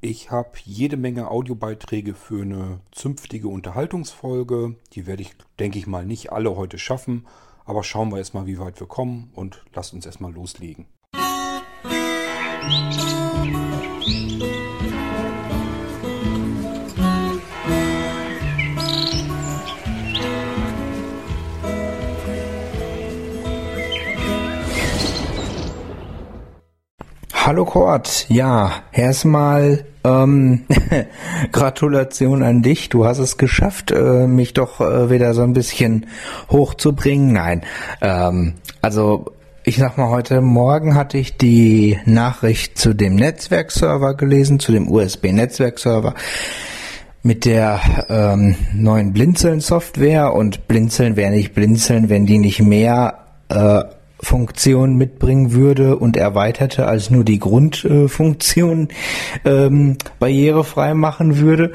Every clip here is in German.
Ich habe jede Menge Audiobeiträge für eine zünftige Unterhaltungsfolge. Die werde ich, denke ich mal, nicht alle heute schaffen. Aber schauen wir erstmal, wie weit wir kommen und lasst uns erstmal loslegen. Hallo Kurt, ja, erstmal ähm, Gratulation an dich. Du hast es geschafft, äh, mich doch äh, wieder so ein bisschen hochzubringen. Nein, ähm, also ich sag mal, heute Morgen hatte ich die Nachricht zu dem Netzwerkserver gelesen, zu dem USB-Netzwerkserver mit der ähm, neuen Blinzeln-Software und Blinzeln wäre nicht Blinzeln, wenn die nicht mehr äh, Funktion mitbringen würde und erweiterte als nur die Grundfunktion ähm, barrierefrei machen würde.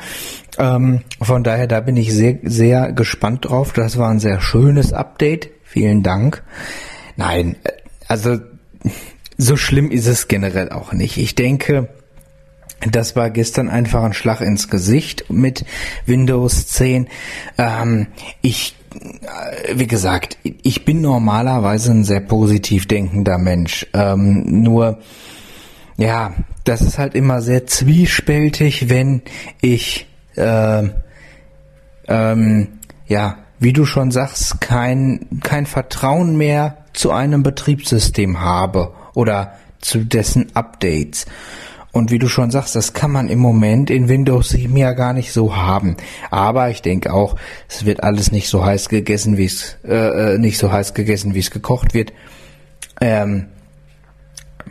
Ähm, von daher, da bin ich sehr, sehr gespannt drauf. Das war ein sehr schönes Update. Vielen Dank. Nein, äh, also so schlimm ist es generell auch nicht. Ich denke, das war gestern einfach ein Schlag ins Gesicht mit Windows 10. Ähm, ich wie gesagt, ich bin normalerweise ein sehr positiv denkender Mensch. Ähm, nur, ja, das ist halt immer sehr zwiespältig, wenn ich, äh, ähm, ja, wie du schon sagst, kein, kein Vertrauen mehr zu einem Betriebssystem habe oder zu dessen Updates. Und wie du schon sagst, das kann man im Moment in Windows 7 ja gar nicht so haben. Aber ich denke auch, es wird alles nicht so heiß gegessen, wie es äh, äh nicht so heiß gegessen, wie es gekocht wird. Ähm,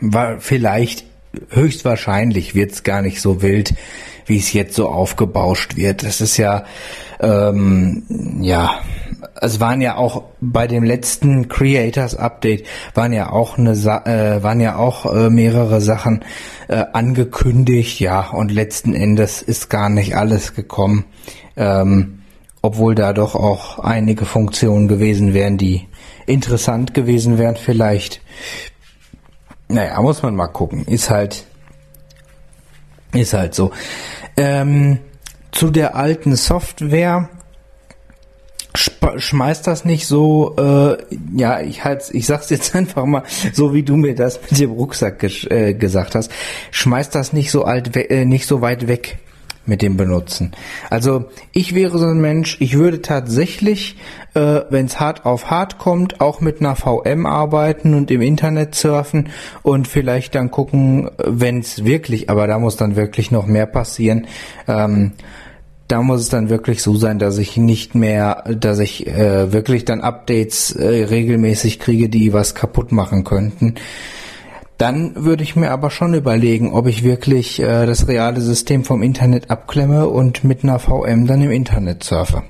war vielleicht höchstwahrscheinlich wird es gar nicht so wild, wie es jetzt so aufgebauscht wird. Das ist ja ähm, ja es waren ja auch bei dem letzten Creators Update waren ja auch eine äh, waren ja auch äh, mehrere Sachen äh, angekündigt, ja, und letzten Endes ist gar nicht alles gekommen, ähm, obwohl da doch auch einige Funktionen gewesen wären, die interessant gewesen wären vielleicht. Naja, muss man mal gucken. Ist halt, ist halt so. Ähm, zu der alten Software schmeißt das nicht so, äh, ja, ich halt, ich sag's jetzt einfach mal, so wie du mir das mit dem Rucksack äh, gesagt hast, schmeißt das nicht so alt, äh, nicht so weit weg mit dem Benutzen. Also ich wäre so ein Mensch, ich würde tatsächlich, äh, wenn es hart auf hart kommt, auch mit einer VM arbeiten und im Internet surfen und vielleicht dann gucken, wenn es wirklich, aber da muss dann wirklich noch mehr passieren, ähm, da muss es dann wirklich so sein, dass ich nicht mehr, dass ich äh, wirklich dann Updates äh, regelmäßig kriege, die was kaputt machen könnten. Dann würde ich mir aber schon überlegen, ob ich wirklich äh, das reale System vom Internet abklemme und mit einer VM dann im Internet surfe.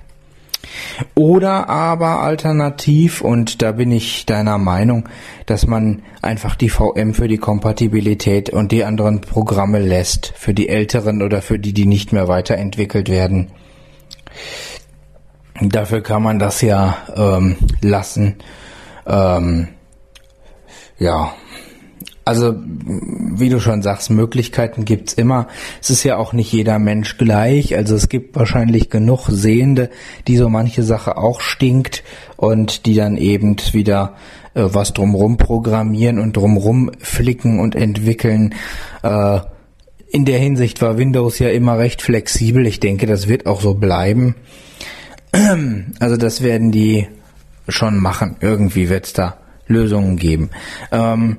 Oder aber alternativ, und da bin ich deiner Meinung, dass man einfach die VM für die Kompatibilität und die anderen Programme lässt, für die älteren oder für die, die nicht mehr weiterentwickelt werden. Dafür kann man das ja ähm, lassen. Ähm, ja, also, wie du schon sagst, Möglichkeiten gibt's immer. Es ist ja auch nicht jeder Mensch gleich. Also es gibt wahrscheinlich genug Sehende, die so manche Sache auch stinkt und die dann eben wieder äh, was drumrum programmieren und drumrum flicken und entwickeln. Äh, in der Hinsicht war Windows ja immer recht flexibel. Ich denke, das wird auch so bleiben. Also das werden die schon machen. Irgendwie wird's da Lösungen geben. Ähm,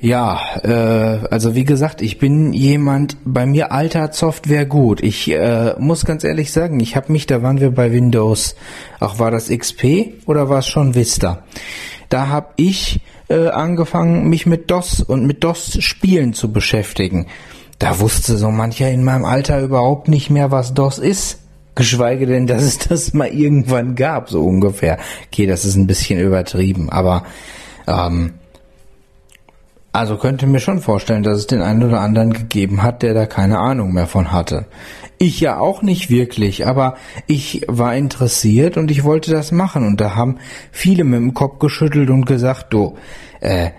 ja, äh, also wie gesagt, ich bin jemand, bei mir altert Software gut. Ich äh, muss ganz ehrlich sagen, ich habe mich, da waren wir bei Windows, ach war das XP oder war es schon Vista? Da habe ich äh, angefangen, mich mit DOS und mit DOS-Spielen zu beschäftigen. Da wusste so mancher in meinem Alter überhaupt nicht mehr, was DOS ist. Geschweige denn, dass es das mal irgendwann gab, so ungefähr. Okay, das ist ein bisschen übertrieben, aber ähm, also könnte mir schon vorstellen, dass es den einen oder anderen gegeben hat, der da keine Ahnung mehr von hatte. Ich ja auch nicht wirklich, aber ich war interessiert und ich wollte das machen und da haben viele mit dem Kopf geschüttelt und gesagt, du, äh,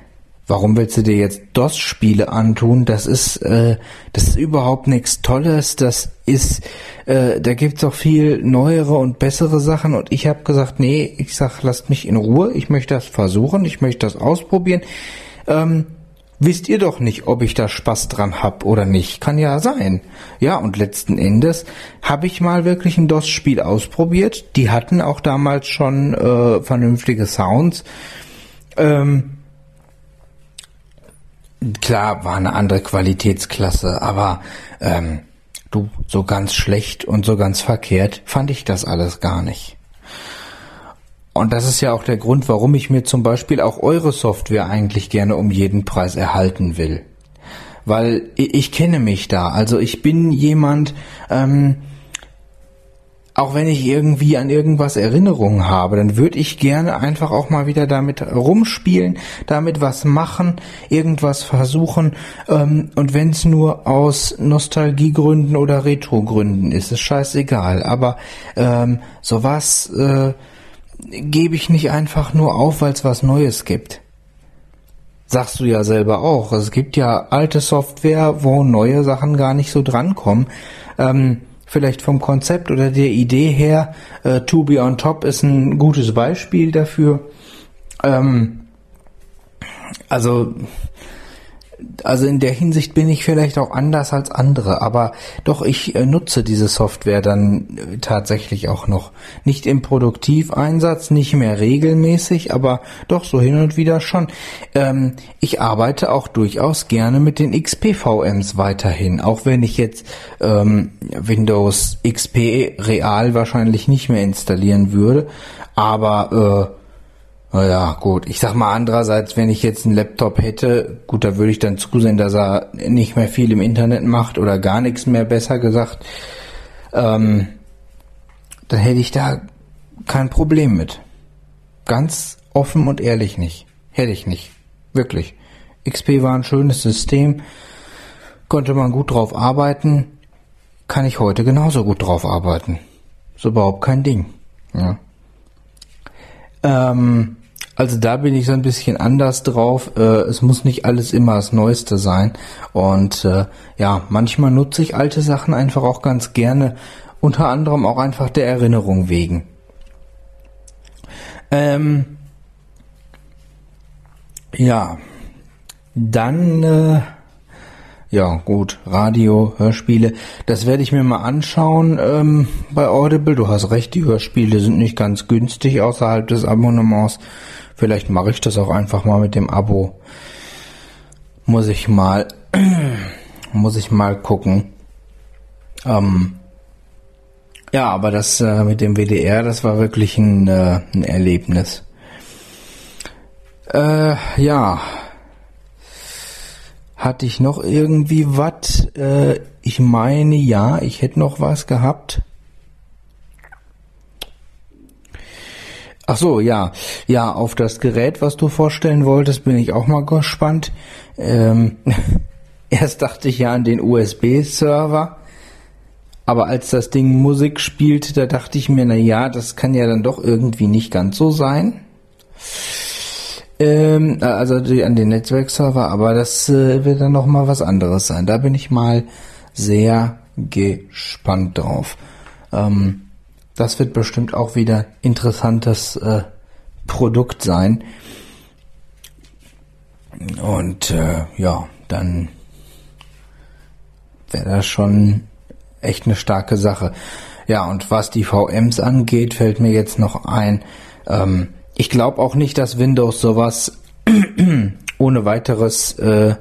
Warum willst du dir jetzt DOS-Spiele antun? Das ist, äh, das ist überhaupt nichts Tolles. Das ist, äh, da gibt's auch viel neuere und bessere Sachen. Und ich habe gesagt, nee, ich sag, lasst mich in Ruhe. Ich möchte das versuchen. Ich möchte das ausprobieren. Ähm, wisst ihr doch nicht, ob ich da Spaß dran hab oder nicht. Kann ja sein. Ja, und letzten Endes habe ich mal wirklich ein DOS-Spiel ausprobiert. Die hatten auch damals schon äh, vernünftige Sounds. Ähm, klar, war eine andere Qualitätsklasse, aber ähm, du, so ganz schlecht und so ganz verkehrt fand ich das alles gar nicht. Und das ist ja auch der Grund, warum ich mir zum Beispiel auch eure Software eigentlich gerne um jeden Preis erhalten will. Weil ich, ich kenne mich da. Also ich bin jemand, ähm, auch wenn ich irgendwie an irgendwas Erinnerungen habe, dann würde ich gerne einfach auch mal wieder damit rumspielen, damit was machen, irgendwas versuchen. Ähm, und wenn es nur aus Nostalgiegründen oder Retrogründen ist, ist scheißegal. Aber ähm, sowas äh, gebe ich nicht einfach nur auf, weil es was Neues gibt. Sagst du ja selber auch. Es gibt ja alte Software, wo neue Sachen gar nicht so drankommen. Ähm, vielleicht vom Konzept oder der Idee her. Äh, to be on top ist ein gutes Beispiel dafür. Ähm, also also in der Hinsicht bin ich vielleicht auch anders als andere, aber doch ich äh, nutze diese Software dann äh, tatsächlich auch noch. Nicht im Produktiveinsatz, nicht mehr regelmäßig, aber doch so hin und wieder schon. Ähm, ich arbeite auch durchaus gerne mit den XP-VMs weiterhin, auch wenn ich jetzt ähm, Windows XP real wahrscheinlich nicht mehr installieren würde, aber äh, naja, gut. Ich sag mal andererseits, wenn ich jetzt einen Laptop hätte, gut, da würde ich dann zusehen, dass er nicht mehr viel im Internet macht oder gar nichts mehr, besser gesagt. Ähm, dann hätte ich da kein Problem mit. Ganz offen und ehrlich nicht. Hätte ich nicht. Wirklich. XP war ein schönes System. Konnte man gut drauf arbeiten. Kann ich heute genauso gut drauf arbeiten. Ist überhaupt kein Ding. Ja. Ähm, also da bin ich so ein bisschen anders drauf. Äh, es muss nicht alles immer das Neueste sein. Und äh, ja, manchmal nutze ich alte Sachen einfach auch ganz gerne. Unter anderem auch einfach der Erinnerung wegen. Ähm, ja, dann äh, ja, gut, Radio, Hörspiele, das werde ich mir mal anschauen ähm, bei Audible. Du hast recht, die Hörspiele sind nicht ganz günstig außerhalb des Abonnements. Vielleicht mache ich das auch einfach mal mit dem Abo. Muss ich mal, muss ich mal gucken. Ähm, ja, aber das äh, mit dem WDR, das war wirklich ein, äh, ein Erlebnis. Äh, ja, hatte ich noch irgendwie was? Äh, ich meine, ja, ich hätte noch was gehabt. Ach so, ja. Ja, auf das Gerät, was du vorstellen wolltest, bin ich auch mal gespannt. Ähm, erst dachte ich ja an den USB-Server. Aber als das Ding Musik spielt, da dachte ich mir, na ja, das kann ja dann doch irgendwie nicht ganz so sein. Ähm, äh, also an den Netzwerkserver, aber das äh, wird dann noch mal was anderes sein. Da bin ich mal sehr gespannt drauf. Ähm, das wird bestimmt auch wieder interessantes äh, Produkt sein. Und äh, ja, dann wäre das schon echt eine starke Sache. Ja, und was die VMs angeht, fällt mir jetzt noch ein, ähm, ich glaube auch nicht, dass Windows sowas ohne weiteres äh,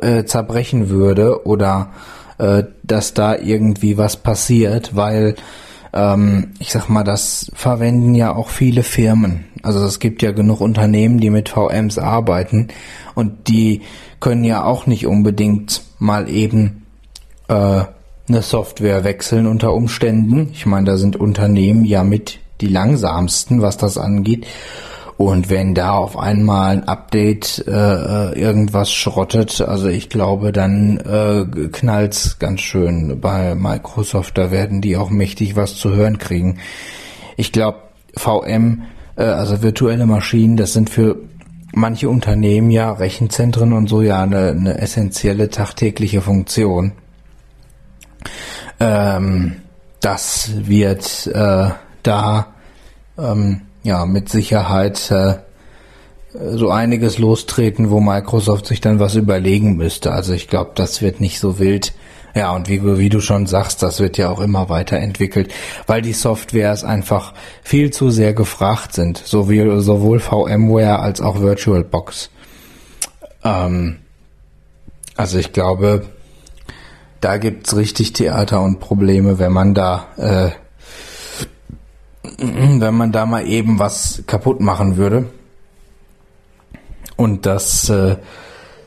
äh, zerbrechen würde oder äh, dass da irgendwie was passiert, weil ähm, ich sag mal, das verwenden ja auch viele Firmen. Also es gibt ja genug Unternehmen, die mit VMs arbeiten und die können ja auch nicht unbedingt mal eben äh, eine Software wechseln unter Umständen. Ich meine, da sind Unternehmen ja mit die langsamsten, was das angeht. Und wenn da auf einmal ein Update äh, äh, irgendwas schrottet, also ich glaube, dann äh, knallt's ganz schön bei Microsoft. Da werden die auch mächtig was zu hören kriegen. Ich glaube, VM, äh, also virtuelle Maschinen, das sind für manche Unternehmen ja Rechenzentren und so ja eine, eine essentielle tagtägliche Funktion. Ähm, das wird äh, da ähm, ja mit Sicherheit äh, so einiges lostreten, wo Microsoft sich dann was überlegen müsste. Also ich glaube, das wird nicht so wild. Ja, und wie, wie du schon sagst, das wird ja auch immer weiterentwickelt, weil die Softwares einfach viel zu sehr gefragt sind, sowohl, sowohl VMware als auch VirtualBox. Ähm, also ich glaube, da gibt's richtig Theater und Probleme, wenn man da, äh, wenn man da mal eben was kaputt machen würde. Und das äh,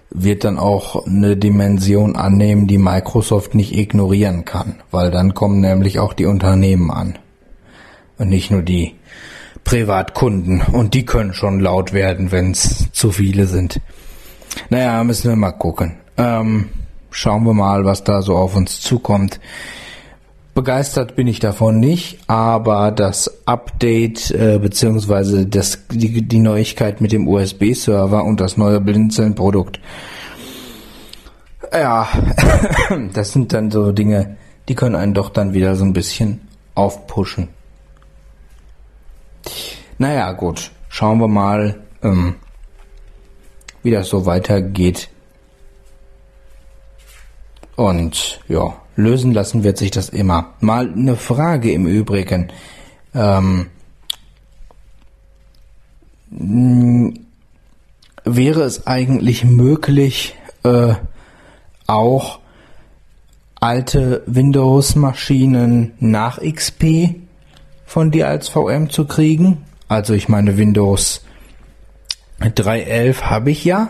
wird dann auch eine Dimension annehmen, die Microsoft nicht ignorieren kann, weil dann kommen nämlich auch die Unternehmen an und nicht nur die Privatkunden und die können schon laut werden, wenn es zu viele sind. Naja, müssen wir mal gucken. Ähm, schauen wir mal, was da so auf uns zukommt. Begeistert bin ich davon nicht, aber das Update äh, das, die, die Neuigkeit mit dem USB-Server und das neue Blinzeln-Produkt, ja, das sind dann so Dinge, die können einen doch dann wieder so ein bisschen aufpushen. Naja, gut, schauen wir mal, ähm, wie das so weitergeht. Und ja, lösen lassen wird sich das immer. Mal eine Frage im Übrigen. Ähm, wäre es eigentlich möglich, äh, auch alte Windows-Maschinen nach XP von dir als VM zu kriegen? Also ich meine Windows 3.11 habe ich ja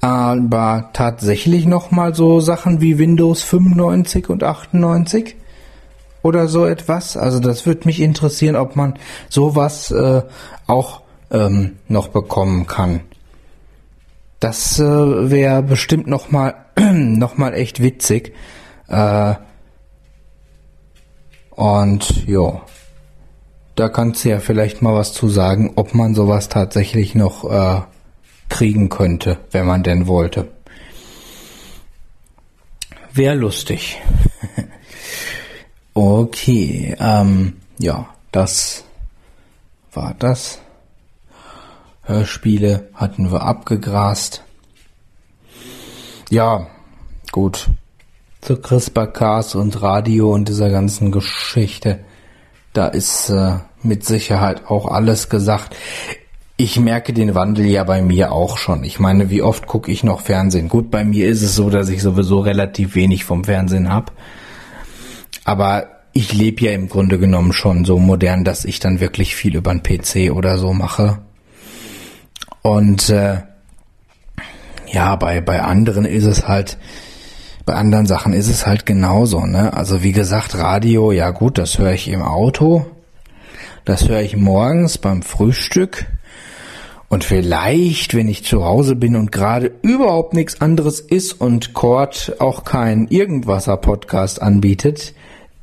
aber tatsächlich noch mal so Sachen wie Windows 95 und 98 oder so etwas. Also das würde mich interessieren, ob man sowas äh, auch ähm, noch bekommen kann. Das äh, wäre bestimmt noch mal noch mal echt witzig. Äh, und jo, da kannst du ja vielleicht mal was zu sagen, ob man sowas tatsächlich noch äh, kriegen könnte, wenn man denn wollte. Wäre lustig. okay, ähm, ja, das war das. Hörspiele hatten wir abgegrast. Ja, gut. Zu CRISPR-Cas und Radio und dieser ganzen Geschichte, da ist äh, mit Sicherheit auch alles gesagt. Ich merke den Wandel ja bei mir auch schon. Ich meine, wie oft gucke ich noch Fernsehen? Gut, bei mir ist es so, dass ich sowieso relativ wenig vom Fernsehen hab. Aber ich lebe ja im Grunde genommen schon so modern, dass ich dann wirklich viel über den PC oder so mache. Und äh, ja, bei, bei anderen ist es halt, bei anderen Sachen ist es halt genauso, ne? Also wie gesagt, Radio, ja gut, das höre ich im Auto. Das höre ich morgens beim Frühstück. Und vielleicht, wenn ich zu Hause bin und gerade überhaupt nichts anderes ist und Cord auch kein Irgendwasser-Podcast anbietet,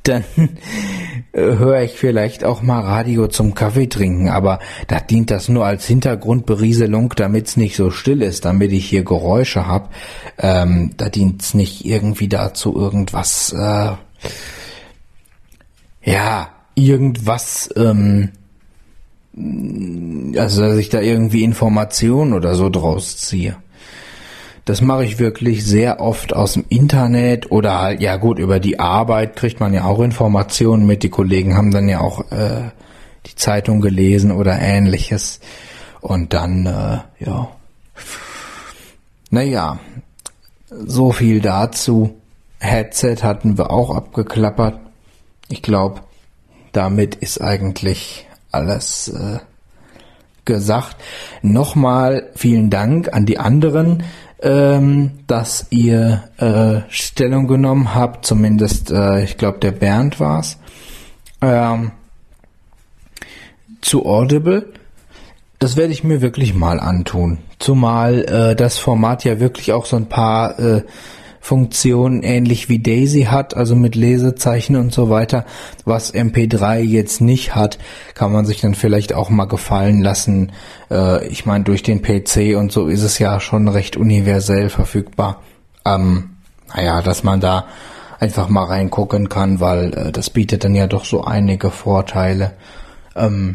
dann höre ich vielleicht auch mal Radio zum Kaffee trinken, aber da dient das nur als Hintergrundberieselung, damit's nicht so still ist, damit ich hier Geräusche hab. Ähm, da dient's nicht irgendwie dazu, irgendwas, äh, ja, irgendwas ähm, also dass ich da irgendwie Informationen oder so draus ziehe. Das mache ich wirklich sehr oft aus dem Internet oder halt, ja gut, über die Arbeit kriegt man ja auch Informationen mit. Die Kollegen haben dann ja auch äh, die Zeitung gelesen oder ähnliches. Und dann, äh, ja. Naja, so viel dazu. Headset hatten wir auch abgeklappert. Ich glaube, damit ist eigentlich alles äh, gesagt. Nochmal vielen Dank an die anderen, ähm, dass ihr äh, Stellung genommen habt. Zumindest, äh, ich glaube, der Bernd war's. Ähm, zu Audible. Das werde ich mir wirklich mal antun. Zumal äh, das Format ja wirklich auch so ein paar äh, Funktionen ähnlich wie Daisy hat, also mit Lesezeichen und so weiter, was MP3 jetzt nicht hat, kann man sich dann vielleicht auch mal gefallen lassen. Äh, ich meine, durch den PC und so ist es ja schon recht universell verfügbar. Ähm, naja, dass man da einfach mal reingucken kann, weil äh, das bietet dann ja doch so einige Vorteile. Ähm,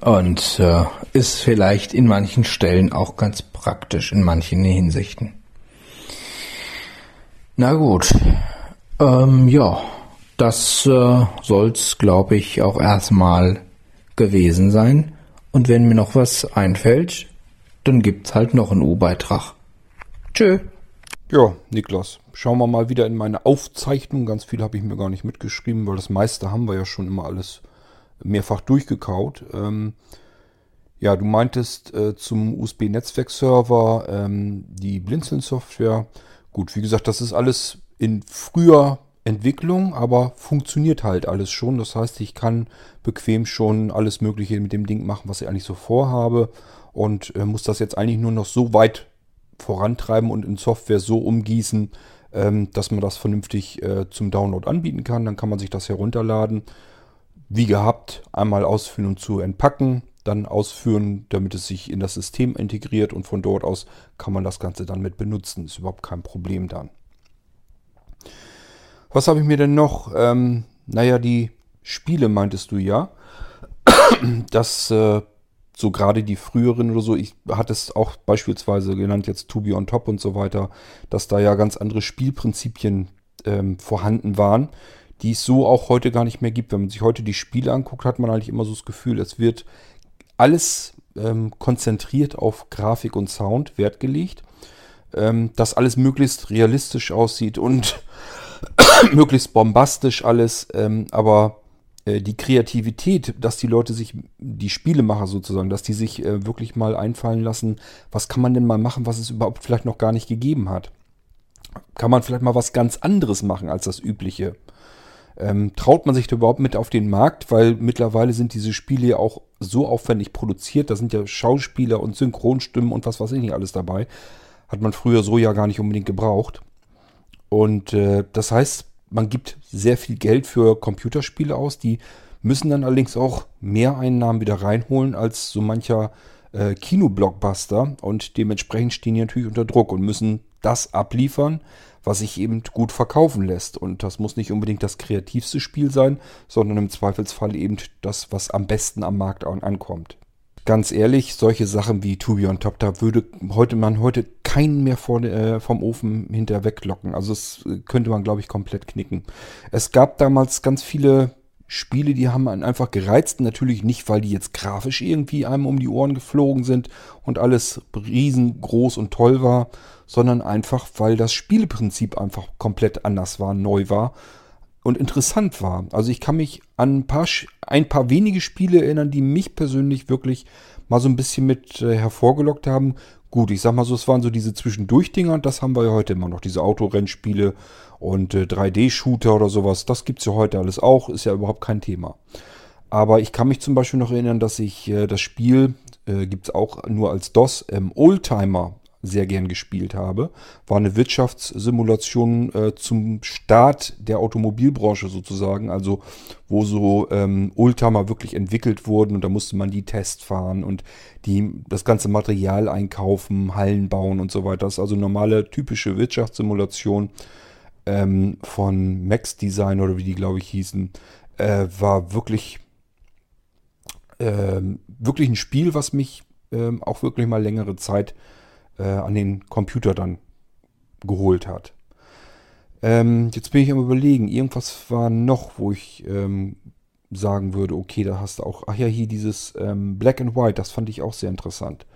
und äh, ist vielleicht in manchen Stellen auch ganz praktisch in manchen Hinsichten. Na gut, ähm, ja, das äh, soll's, glaube ich, auch erstmal gewesen sein. Und wenn mir noch was einfällt, dann gibt's halt noch einen U-Beitrag. Tschö. Ja, Niklas, schauen wir mal wieder in meine Aufzeichnung. Ganz viel habe ich mir gar nicht mitgeschrieben, weil das meiste haben wir ja schon immer alles mehrfach durchgekaut. Ähm, ja, du meintest äh, zum USB-Netzwerkserver ähm, die Blinzeln-Software. Gut, wie gesagt, das ist alles in früher Entwicklung, aber funktioniert halt alles schon. Das heißt, ich kann bequem schon alles Mögliche mit dem Ding machen, was ich eigentlich so vorhabe und äh, muss das jetzt eigentlich nur noch so weit vorantreiben und in Software so umgießen, ähm, dass man das vernünftig äh, zum Download anbieten kann. Dann kann man sich das herunterladen. Wie gehabt, einmal ausführen und zu entpacken, dann ausführen, damit es sich in das System integriert und von dort aus kann man das Ganze dann mit benutzen. Ist überhaupt kein Problem dann. Was habe ich mir denn noch? Ähm, naja, die Spiele meintest du ja. Das äh, so gerade die früheren oder so, ich hatte es auch beispielsweise genannt, jetzt To Be on Top und so weiter, dass da ja ganz andere Spielprinzipien ähm, vorhanden waren, die es so auch heute gar nicht mehr gibt. Wenn man sich heute die Spiele anguckt, hat man eigentlich immer so das Gefühl, es wird alles ähm, konzentriert auf Grafik und Sound Wert gelegt, ähm, dass alles möglichst realistisch aussieht und möglichst bombastisch alles, ähm, aber äh, die Kreativität, dass die Leute sich, die Spielemacher sozusagen, dass die sich äh, wirklich mal einfallen lassen, was kann man denn mal machen, was es überhaupt vielleicht noch gar nicht gegeben hat. Kann man vielleicht mal was ganz anderes machen als das übliche. Ähm, traut man sich da überhaupt mit auf den Markt, weil mittlerweile sind diese Spiele ja auch so aufwendig produziert, da sind ja Schauspieler und Synchronstimmen und was weiß ich nicht alles dabei. Hat man früher so ja gar nicht unbedingt gebraucht. Und äh, das heißt, man gibt sehr viel Geld für Computerspiele aus, die müssen dann allerdings auch mehr Einnahmen wieder reinholen als so mancher äh, Kinoblockbuster. Und dementsprechend stehen die natürlich unter Druck und müssen das abliefern, was sich eben gut verkaufen lässt. Und das muss nicht unbedingt das kreativste Spiel sein, sondern im Zweifelsfall eben das, was am besten am Markt ankommt ganz ehrlich, solche Sachen wie To Be on Top, da würde heute man heute keinen mehr vor, äh, vom Ofen hinterher weglocken. Also es äh, könnte man, glaube ich, komplett knicken. Es gab damals ganz viele Spiele, die haben einen einfach gereizt. Natürlich nicht, weil die jetzt grafisch irgendwie einem um die Ohren geflogen sind und alles riesengroß und toll war, sondern einfach, weil das Spielprinzip einfach komplett anders war, neu war und interessant war. Also ich kann mich an ein paar, ein paar wenige Spiele erinnern, die mich persönlich wirklich mal so ein bisschen mit äh, hervorgelockt haben. Gut, ich sag mal so, es waren so diese Zwischendurchdinger und das haben wir ja heute immer noch. Diese Autorennspiele und äh, 3D-Shooter oder sowas. Das gibt's ja heute alles auch, ist ja überhaupt kein Thema. Aber ich kann mich zum Beispiel noch erinnern, dass ich äh, das Spiel, äh, gibt's auch nur als DOS, ähm, Oldtimer sehr gern gespielt habe. War eine Wirtschaftssimulation äh, zum Start der Automobilbranche sozusagen, also wo so ähm, Oldtimer wirklich entwickelt wurden und da musste man die Test fahren und die, das ganze Material einkaufen, Hallen bauen und so weiter. Das ist also normale typische Wirtschaftssimulation ähm, von Max Design oder wie die glaube ich hießen. Äh, war wirklich, äh, wirklich ein Spiel, was mich äh, auch wirklich mal längere Zeit äh, an den Computer dann geholt hat. Ähm, jetzt bin ich am überlegen, irgendwas war noch, wo ich ähm, sagen würde, okay, da hast du auch, ach ja, hier dieses ähm, Black and White, das fand ich auch sehr interessant.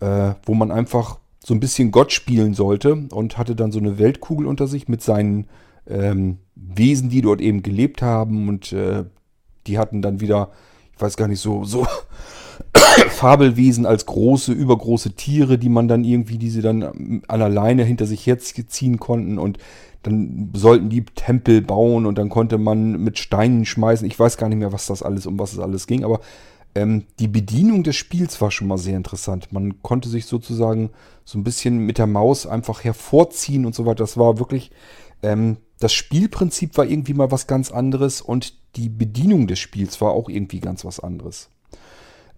Äh, wo man einfach so ein bisschen Gott spielen sollte und hatte dann so eine Weltkugel unter sich mit seinen ähm, Wesen, die dort eben gelebt haben und äh, die hatten dann wieder, ich weiß gar nicht, so, so Fabelwesen als große, übergroße Tiere, die man dann irgendwie, die sie dann an alleine hinter sich herziehen konnten und dann sollten die Tempel bauen und dann konnte man mit Steinen schmeißen. Ich weiß gar nicht mehr, was das alles, um was es alles ging, aber Ähm, die Bedienung des Spiels war schon mal sehr interessant. Man konnte sich sozusagen so ein bisschen mit der Maus einfach hervorziehen und so weiter. Das war wirklich, ähm, das Spielprinzip war irgendwie mal was ganz anderes und die Bedienung des Spiels war auch irgendwie ganz was anderes.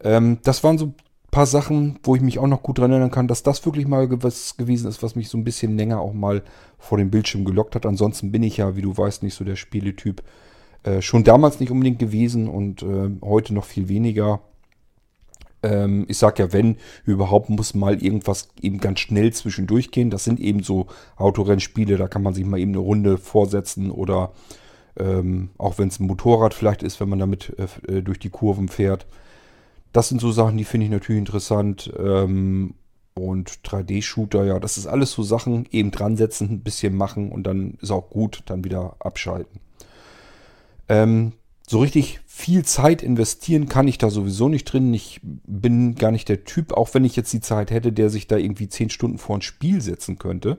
Ähm, das waren so ein paar Sachen, wo ich mich auch noch gut dran erinnern kann, dass das wirklich mal was gewesen ist, was mich so ein bisschen länger auch mal vor dem Bildschirm gelockt hat. Ansonsten bin ich ja, wie du weißt, nicht so der Spieletyp. Äh, schon damals nicht unbedingt gewesen und äh, heute noch viel weniger. Ähm, ich sag ja, wenn überhaupt, muss mal irgendwas eben ganz schnell zwischendurch gehen. Das sind eben so Autorennspiele, da kann man sich mal eben eine Runde vorsetzen oder ähm, auch wenn es ein Motorrad vielleicht ist, wenn man damit äh, äh durch die Kurven fährt. Das sind so Sachen, die finde ich natürlich interessant. Ähm, und 3D-Shooter, ja, das ist alles so Sachen, eben dran setzen, ein bisschen machen und dann ist auch gut, dann wieder abschalten. Ähm, so richtig viel Zeit investieren kann ich da sowieso nicht drin. Ich bin gar nicht der Typ, auch wenn ich jetzt die Zeit hätte, der sich da irgendwie 10 Stunden vor ein Spiel setzen könnte.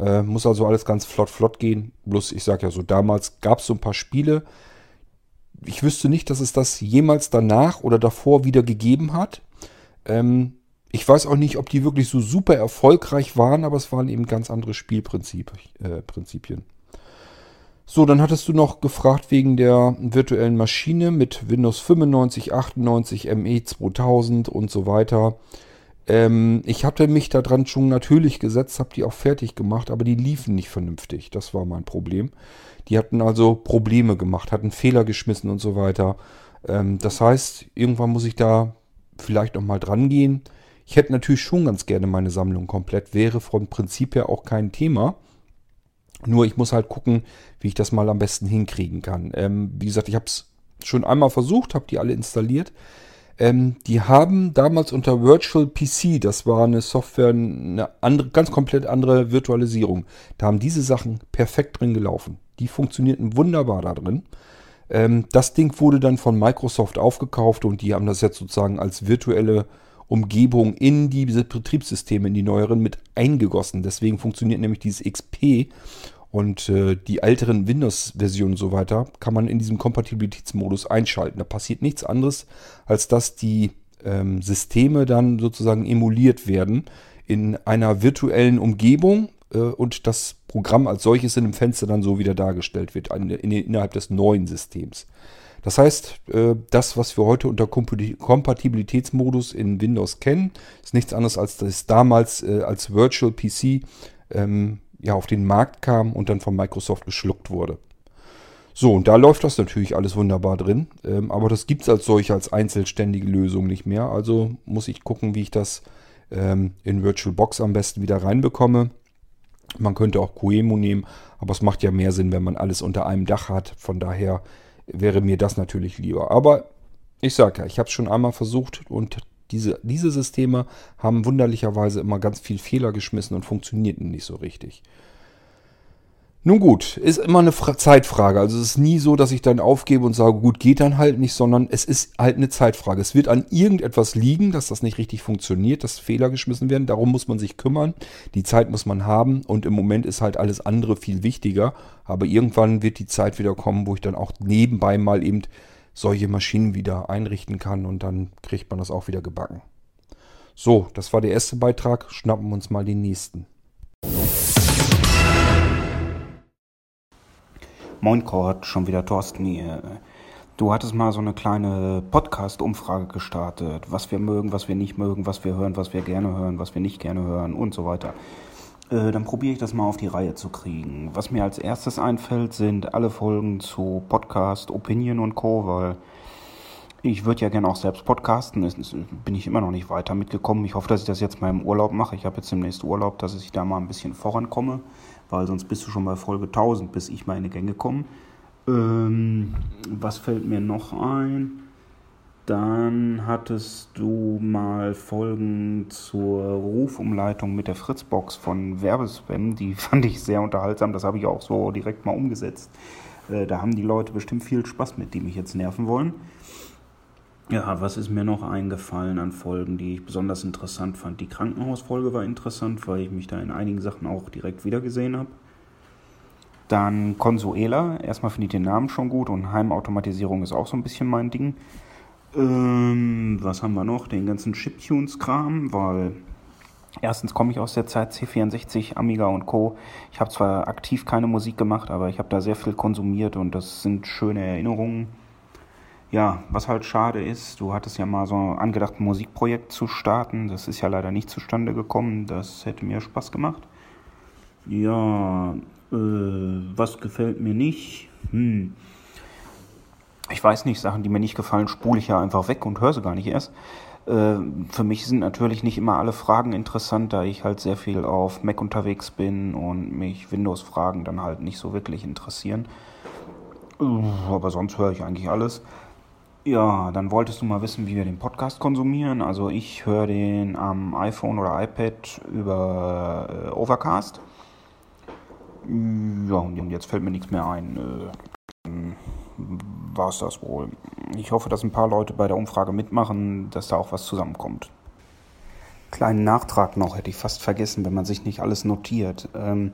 Äh, muss also alles ganz flott, flott gehen. Bloß, ich sage ja so, damals gab es so ein paar Spiele. Ich wüsste nicht, dass es das jemals danach oder davor wieder gegeben hat. Ähm, ich weiß auch nicht, ob die wirklich so super erfolgreich waren, aber es waren eben ganz andere Spielprinzipien. Äh, so, dann hattest du noch gefragt wegen der virtuellen Maschine mit Windows 95, 98, ME 2000 und so weiter. Ähm, ich hatte mich da dran schon natürlich gesetzt, habe die auch fertig gemacht, aber die liefen nicht vernünftig. Das war mein Problem. Die hatten also Probleme gemacht, hatten Fehler geschmissen und so weiter. Ähm, das heißt, irgendwann muss ich da vielleicht nochmal dran gehen. Ich hätte natürlich schon ganz gerne meine Sammlung komplett, wäre vom Prinzip her auch kein Thema. Nur ich muss halt gucken, wie ich das mal am besten hinkriegen kann. Ähm, wie gesagt, ich habe es schon einmal versucht, habe die alle installiert. Ähm, die haben damals unter Virtual PC, das war eine Software, eine andere, ganz komplett andere Virtualisierung. Da haben diese Sachen perfekt drin gelaufen. Die funktionierten wunderbar da drin. Ähm, das Ding wurde dann von Microsoft aufgekauft und die haben das jetzt sozusagen als virtuelle Umgebung in diese Betriebssysteme, in die neueren mit eingegossen. Deswegen funktioniert nämlich dieses XP und äh, die älteren Windows-Versionen und so weiter kann man in diesem Kompatibilitätsmodus einschalten. Da passiert nichts anderes, als dass die ähm, Systeme dann sozusagen emuliert werden in einer virtuellen Umgebung äh, und das Programm als solches in dem Fenster dann so wieder dargestellt wird in, in, innerhalb des neuen Systems. Das heißt, äh, das, was wir heute unter Kompatibilitätsmodus in Windows kennen, ist nichts anderes als das damals äh, als Virtual PC ähm, ja, auf den Markt kam und dann von Microsoft geschluckt wurde. So, und da läuft das natürlich alles wunderbar drin. Ähm, aber das gibt es als solche, als einzelständige Lösung nicht mehr. Also muss ich gucken, wie ich das ähm, in VirtualBox am besten wieder reinbekomme. Man könnte auch Coemo nehmen, aber es macht ja mehr Sinn, wenn man alles unter einem Dach hat. Von daher wäre mir das natürlich lieber. Aber ich sage ja, ich habe es schon einmal versucht und diese, diese Systeme haben wunderlicherweise immer ganz viel Fehler geschmissen und funktionierten nicht so richtig. Nun gut, ist immer eine Fra Zeitfrage. Also es ist nie so, dass ich dann aufgebe und sage, gut, geht dann halt nicht, sondern es ist halt eine Zeitfrage. Es wird an irgendetwas liegen, dass das nicht richtig funktioniert, dass Fehler geschmissen werden. Darum muss man sich kümmern. Die Zeit muss man haben und im Moment ist halt alles andere viel wichtiger. Aber irgendwann wird die Zeit wieder kommen, wo ich dann auch nebenbei mal eben solche Maschinen wieder einrichten kann und dann kriegt man das auch wieder gebacken. So, das war der erste Beitrag. Schnappen wir uns mal den nächsten. Moin Kurt, schon wieder Thorsten hier. Du hattest mal so eine kleine Podcast-Umfrage gestartet, was wir mögen, was wir nicht mögen, was wir hören, was wir gerne hören, was wir nicht gerne hören und so weiter. Äh, dann probiere ich das mal auf die Reihe zu kriegen. Was mir als erstes einfällt, sind alle Folgen zu Podcast, Opinion und Co., weil ich würde ja gerne auch selbst podcasten. Das bin ich immer noch nicht weiter mitgekommen. Ich hoffe, dass ich das jetzt mal im Urlaub mache. Ich habe jetzt demnächst Urlaub, dass ich da mal ein bisschen vorankomme weil sonst bist du schon bei Folge 1000, bis ich mal in die Gänge komme. Ähm, was fällt mir noch ein? Dann hattest du mal Folgen zur Rufumleitung mit der Fritzbox von Werbespam. Die fand ich sehr unterhaltsam. Das habe ich auch so direkt mal umgesetzt. Äh, da haben die Leute bestimmt viel Spaß mit, die mich jetzt nerven wollen. Ja, was ist mir noch eingefallen an Folgen, die ich besonders interessant fand? Die Krankenhausfolge war interessant, weil ich mich da in einigen Sachen auch direkt wiedergesehen habe. Dann Consuela, erstmal finde ich den Namen schon gut und Heimautomatisierung ist auch so ein bisschen mein Ding. Ähm, was haben wir noch? Den ganzen Chiptunes-Kram, weil erstens komme ich aus der Zeit C64, Amiga und Co. Ich habe zwar aktiv keine Musik gemacht, aber ich habe da sehr viel konsumiert und das sind schöne Erinnerungen. Ja, was halt schade ist, du hattest ja mal so angedacht, ein Musikprojekt zu starten. Das ist ja leider nicht zustande gekommen. Das hätte mir Spaß gemacht. Ja, äh, was gefällt mir nicht? Hm. Ich weiß nicht, Sachen, die mir nicht gefallen, spule ich ja einfach weg und höre sie gar nicht erst. Äh, für mich sind natürlich nicht immer alle Fragen interessant, da ich halt sehr viel auf Mac unterwegs bin und mich Windows-Fragen dann halt nicht so wirklich interessieren. Aber sonst höre ich eigentlich alles. Ja, dann wolltest du mal wissen, wie wir den Podcast konsumieren. Also ich höre den am iPhone oder iPad über äh, Overcast. Ja, und jetzt fällt mir nichts mehr ein. Äh, war es das wohl. Ich hoffe, dass ein paar Leute bei der Umfrage mitmachen, dass da auch was zusammenkommt. Kleinen Nachtrag noch, hätte ich fast vergessen, wenn man sich nicht alles notiert. Ähm,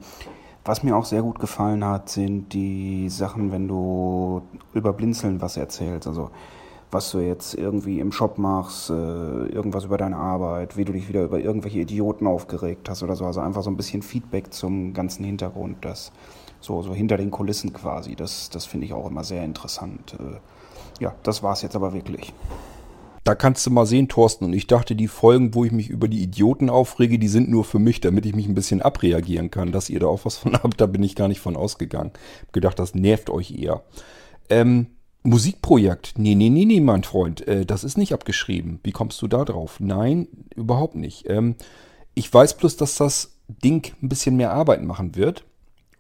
was mir auch sehr gut gefallen hat, sind die Sachen, wenn du über Blinzeln was erzählst. Also was du jetzt irgendwie im Shop machst, äh, irgendwas über deine Arbeit, wie du dich wieder über irgendwelche Idioten aufgeregt hast oder so. Also einfach so ein bisschen Feedback zum ganzen Hintergrund, das so, so hinter den Kulissen quasi. Das, das finde ich auch immer sehr interessant. Äh, ja, das war es jetzt aber wirklich. Da kannst du mal sehen, Thorsten. Und ich dachte, die Folgen, wo ich mich über die Idioten aufrege, die sind nur für mich, damit ich mich ein bisschen abreagieren kann. Dass ihr da auch was von habt, da bin ich gar nicht von ausgegangen. Hab gedacht, das nervt euch eher. Ähm, Musikprojekt. Nee, nee, nee, nee, mein Freund. Äh, das ist nicht abgeschrieben. Wie kommst du da drauf? Nein, überhaupt nicht. Ähm, ich weiß bloß, dass das Ding ein bisschen mehr Arbeit machen wird.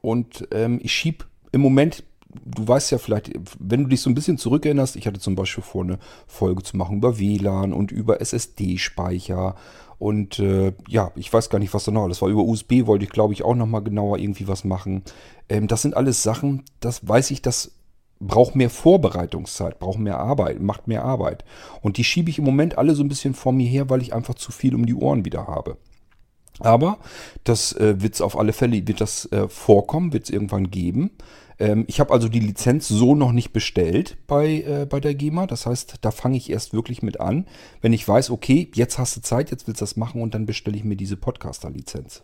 Und ähm, ich schieb im Moment, du weißt ja vielleicht, wenn du dich so ein bisschen zurückerinnerst, ich hatte zum Beispiel vor, eine Folge zu machen über WLAN und über SSD-Speicher. Und äh, ja, ich weiß gar nicht, was da noch. Das war über USB, wollte ich, glaube ich, auch nochmal genauer irgendwie was machen. Ähm, das sind alles Sachen, das weiß ich, das braucht mehr Vorbereitungszeit, braucht mehr Arbeit, macht mehr Arbeit. Und die schiebe ich im Moment alle so ein bisschen vor mir her, weil ich einfach zu viel um die Ohren wieder habe. Aber das äh, wird es auf alle Fälle, wird das äh, vorkommen, wird es irgendwann geben. Ähm, ich habe also die Lizenz so noch nicht bestellt bei, äh, bei der GEMA. Das heißt, da fange ich erst wirklich mit an, wenn ich weiß, okay, jetzt hast du Zeit, jetzt willst du das machen und dann bestelle ich mir diese Podcaster-Lizenz.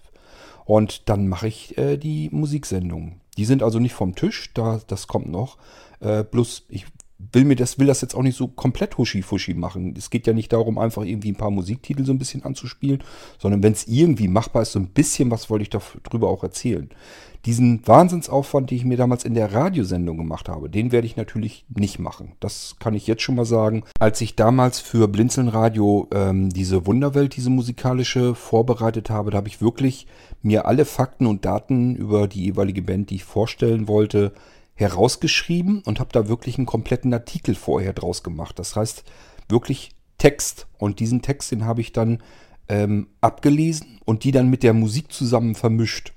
Und dann mache ich äh, die Musiksendungen. Die sind also nicht vom Tisch, da, das kommt noch. Äh, bloß ich will mir das, will das jetzt auch nicht so komplett huschi-fuschi machen. Es geht ja nicht darum, einfach irgendwie ein paar Musiktitel so ein bisschen anzuspielen, sondern wenn es irgendwie machbar ist, so ein bisschen was wollte ich darüber auch erzählen. Diesen Wahnsinnsaufwand, den ich mir damals in der Radiosendung gemacht habe, den werde ich natürlich nicht machen. Das kann ich jetzt schon mal sagen. Als ich damals für Blinzeln Radio ähm, diese Wunderwelt, diese musikalische vorbereitet habe, da habe ich wirklich mir alle Fakten und Daten über die jeweilige Band, die ich vorstellen wollte, herausgeschrieben und habe da wirklich einen kompletten Artikel vorher draus gemacht. Das heißt wirklich Text. Und diesen Text, den habe ich dann ähm, abgelesen und die dann mit der Musik zusammen vermischt.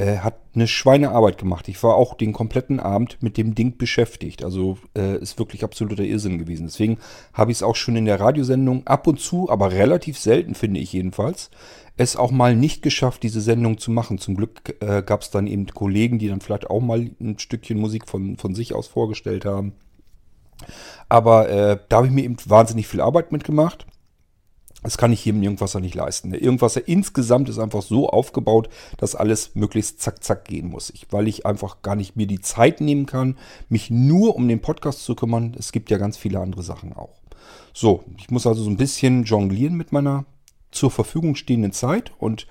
Äh, hat eine Schweinearbeit gemacht. Ich war auch den kompletten Abend mit dem Ding beschäftigt. Also äh, ist wirklich absoluter Irrsinn gewesen. Deswegen habe ich es auch schon in der Radiosendung ab und zu, aber relativ selten finde ich jedenfalls, es auch mal nicht geschafft, diese Sendung zu machen. Zum Glück äh, gab es dann eben Kollegen, die dann vielleicht auch mal ein Stückchen Musik von, von sich aus vorgestellt haben. Aber äh, da habe ich mir eben wahnsinnig viel Arbeit mitgemacht. Das kann ich jedem Irgendwasser nicht leisten. Der Irgendwasser insgesamt ist einfach so aufgebaut, dass alles möglichst zack, zack gehen muss. Ich, weil ich einfach gar nicht mir die Zeit nehmen kann, mich nur um den Podcast zu kümmern. Es gibt ja ganz viele andere Sachen auch. So, ich muss also so ein bisschen jonglieren mit meiner zur Verfügung stehenden Zeit und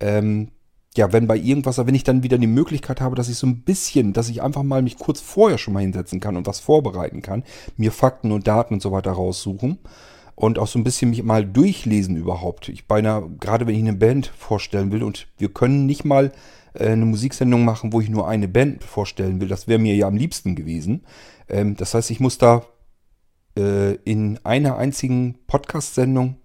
ähm, ja, wenn bei irgendwas, wenn ich dann wieder die Möglichkeit habe, dass ich so ein bisschen, dass ich einfach mal mich kurz vorher schon mal hinsetzen kann und was vorbereiten kann, mir Fakten und Daten und so weiter raussuchen und auch so ein bisschen mich mal durchlesen überhaupt. Ich beinahe, gerade wenn ich eine Band vorstellen will und wir können nicht mal äh, eine Musiksendung machen, wo ich nur eine Band vorstellen will, das wäre mir ja am liebsten gewesen. Ähm, das heißt, ich muss da äh, in einer einzigen Podcast-Sendung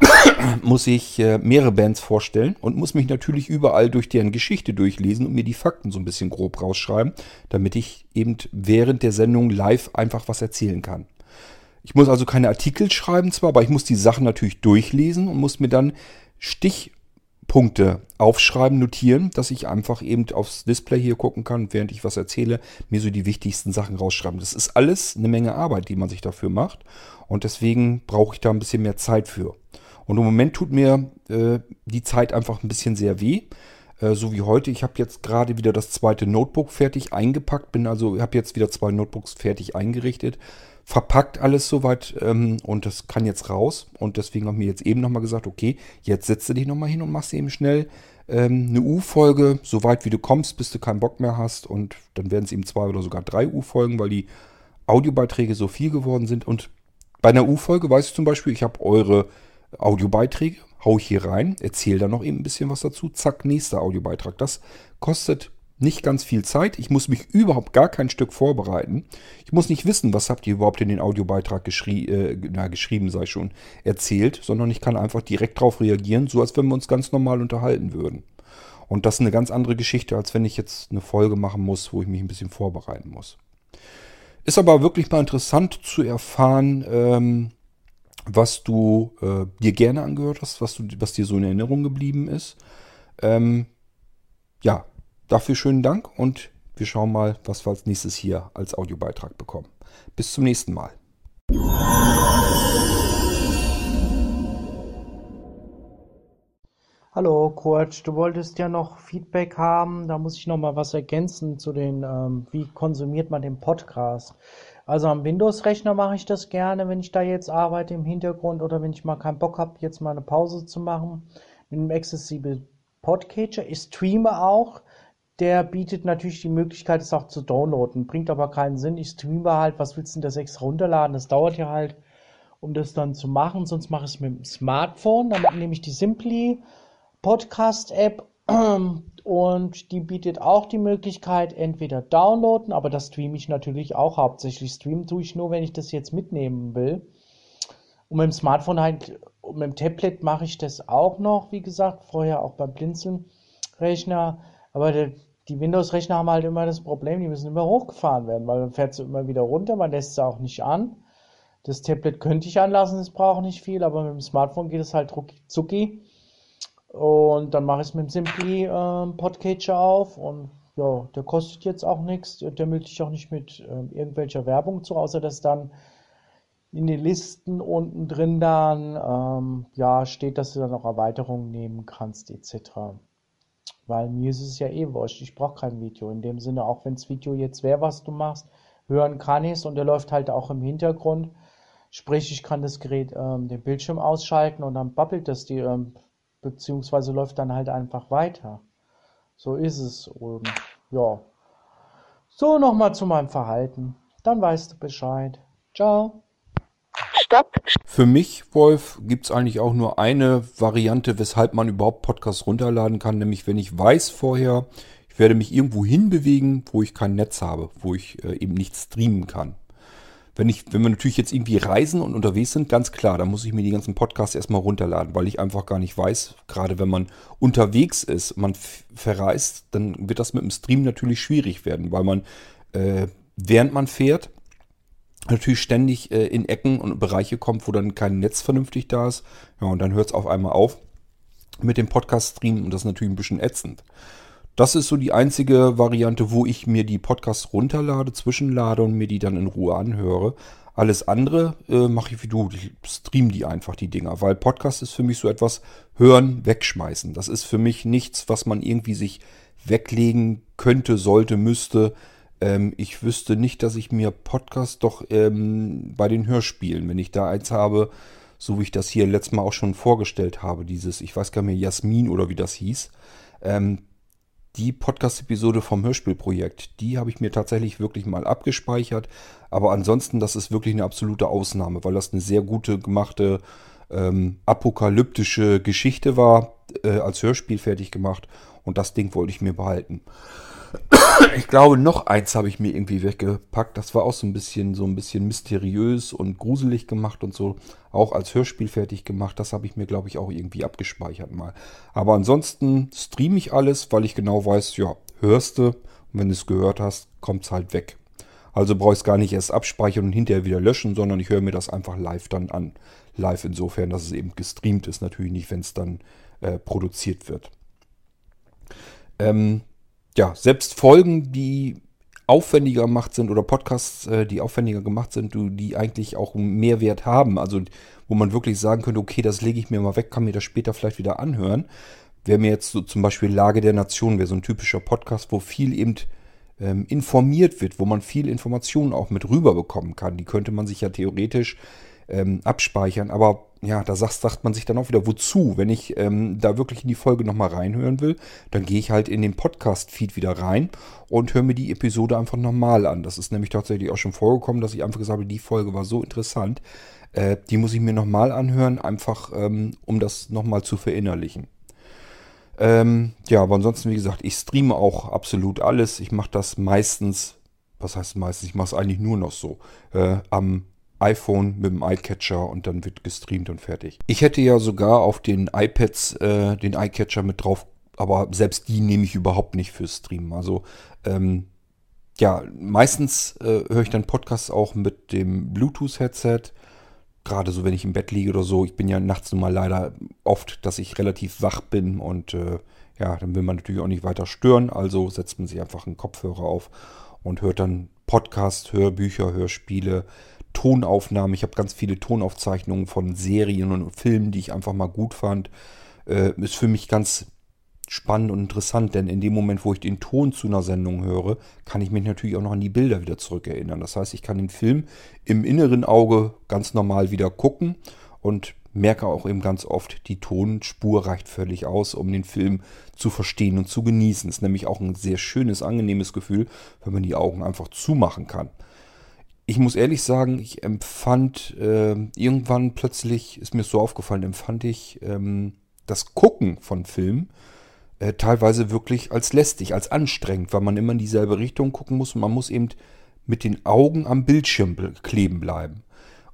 muss ich äh, mehrere Bands vorstellen und muss mich natürlich überall durch deren Geschichte durchlesen und mir die Fakten so ein bisschen grob rausschreiben, damit ich eben während der Sendung live einfach was erzählen kann. Ich muss also keine Artikel schreiben zwar, aber ich muss die Sachen natürlich durchlesen und muss mir dann Stich Punkte aufschreiben, notieren, dass ich einfach eben aufs Display hier gucken kann, während ich was erzähle, mir so die wichtigsten Sachen rausschreiben. Das ist alles eine Menge Arbeit, die man sich dafür macht. Und deswegen brauche ich da ein bisschen mehr Zeit für. Und im Moment tut mir äh, die Zeit einfach ein bisschen sehr weh. Äh, so wie heute. Ich habe jetzt gerade wieder das zweite Notebook fertig eingepackt. Bin also, habe jetzt wieder zwei Notebooks fertig eingerichtet. Verpackt alles soweit ähm, und das kann jetzt raus. Und deswegen habe ich mir jetzt eben nochmal gesagt, okay, jetzt setze dich nochmal hin und machst eben schnell ähm, eine U-Folge, so weit wie du kommst, bis du keinen Bock mehr hast. Und dann werden es eben zwei oder sogar drei U-Folgen, weil die Audiobeiträge so viel geworden sind. Und bei einer U-Folge weiß ich zum Beispiel, ich habe eure Audiobeiträge, hau ich hier rein, erzähle da noch eben ein bisschen was dazu, zack, nächster Audiobeitrag. Das kostet nicht ganz viel Zeit. Ich muss mich überhaupt gar kein Stück vorbereiten. Ich muss nicht wissen, was habt ihr überhaupt in den Audiobeitrag geschrie äh, na, geschrieben, sei schon, erzählt, sondern ich kann einfach direkt darauf reagieren, so als wenn wir uns ganz normal unterhalten würden. Und das ist eine ganz andere Geschichte, als wenn ich jetzt eine Folge machen muss, wo ich mich ein bisschen vorbereiten muss. Ist aber wirklich mal interessant zu erfahren, ähm, was du äh, dir gerne angehört hast, was, du, was dir so in Erinnerung geblieben ist. Ähm, ja, dafür schönen Dank und wir schauen mal, was wir als nächstes hier als Audiobeitrag bekommen. Bis zum nächsten Mal. Hallo Kurt, du wolltest ja noch Feedback haben. Da muss ich noch mal was ergänzen zu den, ähm, wie konsumiert man den Podcast. Also am Windows-Rechner mache ich das gerne, wenn ich da jetzt arbeite im Hintergrund oder wenn ich mal keinen Bock habe, jetzt mal eine Pause zu machen. Mit einem Accessible Podcatcher. Ich streame auch. Der bietet natürlich die Möglichkeit, es auch zu downloaden. Bringt aber keinen Sinn. Ich streame halt, was willst du denn das extra runterladen? Das dauert ja halt, um das dann zu machen. Sonst mache ich es mit dem Smartphone. Dann nehme ich die Simply Podcast App und die bietet auch die Möglichkeit, entweder downloaden, aber das streame ich natürlich auch hauptsächlich. Streamen tue ich nur, wenn ich das jetzt mitnehmen will. Und mit dem Smartphone halt, mit dem Tablet mache ich das auch noch, wie gesagt, vorher auch beim Blinzeln-Rechner. Aber die Windows-Rechner haben halt immer das Problem, die müssen immer hochgefahren werden, weil man fährt sie immer wieder runter, man lässt sie auch nicht an. Das Tablet könnte ich anlassen, es braucht nicht viel, aber mit dem Smartphone geht es halt zucki. Und dann mache ich es mit dem Simply ähm, Podcatcher auf und ja, der kostet jetzt auch nichts. Der meldet sich auch nicht mit ähm, irgendwelcher Werbung zu, außer dass dann in den Listen unten drin dann ähm, ja steht, dass du dann auch Erweiterungen nehmen kannst etc. Weil mir ist es ja eh wurscht, ich brauche kein Video. In dem Sinne, auch wenn das Video jetzt wäre, was du machst, hören kann ich es und der läuft halt auch im Hintergrund. Sprich, ich kann das Gerät, ähm, den Bildschirm ausschalten und dann babbelt das die ähm, beziehungsweise läuft dann halt einfach weiter. So ist es. Und ja. So, nochmal zu meinem Verhalten. Dann weißt du Bescheid. Ciao. Stopp. Für mich, Wolf, gibt es eigentlich auch nur eine Variante, weshalb man überhaupt Podcasts runterladen kann, nämlich wenn ich weiß vorher, ich werde mich irgendwo hinbewegen, wo ich kein Netz habe, wo ich äh, eben nicht streamen kann. Wenn, ich, wenn wir natürlich jetzt irgendwie reisen und unterwegs sind, ganz klar, dann muss ich mir die ganzen Podcasts erstmal runterladen, weil ich einfach gar nicht weiß, gerade wenn man unterwegs ist, man verreist, dann wird das mit dem Stream natürlich schwierig werden, weil man, äh, während man fährt, natürlich ständig äh, in Ecken und Bereiche kommt, wo dann kein Netz vernünftig da ist. Ja, und dann hört es auf einmal auf mit dem Podcast-Stream und das ist natürlich ein bisschen ätzend. Das ist so die einzige Variante, wo ich mir die Podcasts runterlade, zwischenlade und mir die dann in Ruhe anhöre. Alles andere äh, mache ich wie du. Ich stream die einfach, die Dinger. Weil Podcast ist für mich so etwas hören, wegschmeißen. Das ist für mich nichts, was man irgendwie sich weglegen könnte, sollte, müsste. Ähm, ich wüsste nicht, dass ich mir Podcast doch ähm, bei den Hörspielen, wenn ich da eins habe, so wie ich das hier letztes Mal auch schon vorgestellt habe, dieses, ich weiß gar nicht mehr, Jasmin oder wie das hieß, ähm, die Podcast-Episode vom Hörspielprojekt, die habe ich mir tatsächlich wirklich mal abgespeichert. Aber ansonsten, das ist wirklich eine absolute Ausnahme, weil das eine sehr gute gemachte ähm, apokalyptische Geschichte war, äh, als Hörspiel fertig gemacht. Und das Ding wollte ich mir behalten. Ich glaube, noch eins habe ich mir irgendwie weggepackt. Das war auch so ein bisschen, so ein bisschen mysteriös und gruselig gemacht und so. Auch als Hörspiel fertig gemacht. Das habe ich mir, glaube ich, auch irgendwie abgespeichert mal. Aber ansonsten streame ich alles, weil ich genau weiß, ja, hörst du. Und wenn du es gehört hast, kommt es halt weg. Also brauche ich es gar nicht erst abspeichern und hinterher wieder löschen, sondern ich höre mir das einfach live dann an. Live insofern, dass es eben gestreamt ist. Natürlich nicht, wenn es dann äh, produziert wird. Ähm, ja, selbst Folgen, die aufwendiger gemacht sind oder Podcasts, äh, die aufwendiger gemacht sind, die eigentlich auch einen Mehrwert haben, also wo man wirklich sagen könnte, okay, das lege ich mir mal weg, kann mir das später vielleicht wieder anhören. Wäre mir jetzt so zum Beispiel Lage der Nation, wäre so ein typischer Podcast, wo viel eben ähm, informiert wird, wo man viel Informationen auch mit rüberbekommen kann. Die könnte man sich ja theoretisch ähm, abspeichern. Aber ja, da sagt, man sich dann auch wieder, wozu? Wenn ich ähm, da wirklich in die Folge nochmal reinhören will, dann gehe ich halt in den Podcast-Feed wieder rein und höre mir die Episode einfach nochmal an. Das ist nämlich tatsächlich auch schon vorgekommen, dass ich einfach gesagt habe, die Folge war so interessant, äh, die muss ich mir nochmal anhören, einfach ähm, um das nochmal zu verinnerlichen. Ähm, ja, aber ansonsten, wie gesagt, ich streame auch absolut alles. Ich mache das meistens, was heißt meistens, ich mache es eigentlich nur noch so, äh, am iPhone mit dem iCatcher und dann wird gestreamt und fertig. Ich hätte ja sogar auf den iPads äh, den iCatcher mit drauf, aber selbst die nehme ich überhaupt nicht fürs Streamen. Also ähm, ja, meistens äh, höre ich dann Podcasts auch mit dem Bluetooth-Headset. Gerade so, wenn ich im Bett liege oder so. Ich bin ja nachts nun mal leider oft, dass ich relativ wach bin und äh, ja, dann will man natürlich auch nicht weiter stören. Also setzt man sich einfach einen Kopfhörer auf und hört dann Podcasts, Hörbücher, Hörspiele, Tonaufnahmen. Ich habe ganz viele Tonaufzeichnungen von Serien und Filmen, die ich einfach mal gut fand. Äh, ist für mich ganz spannend und interessant, denn in dem Moment, wo ich den Ton zu einer Sendung höre, kann ich mich natürlich auch noch an die Bilder wieder zurückerinnern. Das heißt, ich kann den Film im inneren Auge ganz normal wieder gucken und merke auch eben ganz oft, die Tonspur reicht völlig aus, um den Film zu verstehen und zu genießen. Ist nämlich auch ein sehr schönes, angenehmes Gefühl, wenn man die Augen einfach zumachen kann ich muss ehrlich sagen, ich empfand äh, irgendwann plötzlich, ist mir so aufgefallen, empfand ich ähm, das Gucken von Filmen äh, teilweise wirklich als lästig, als anstrengend, weil man immer in dieselbe Richtung gucken muss und man muss eben mit den Augen am Bildschirm kleben bleiben.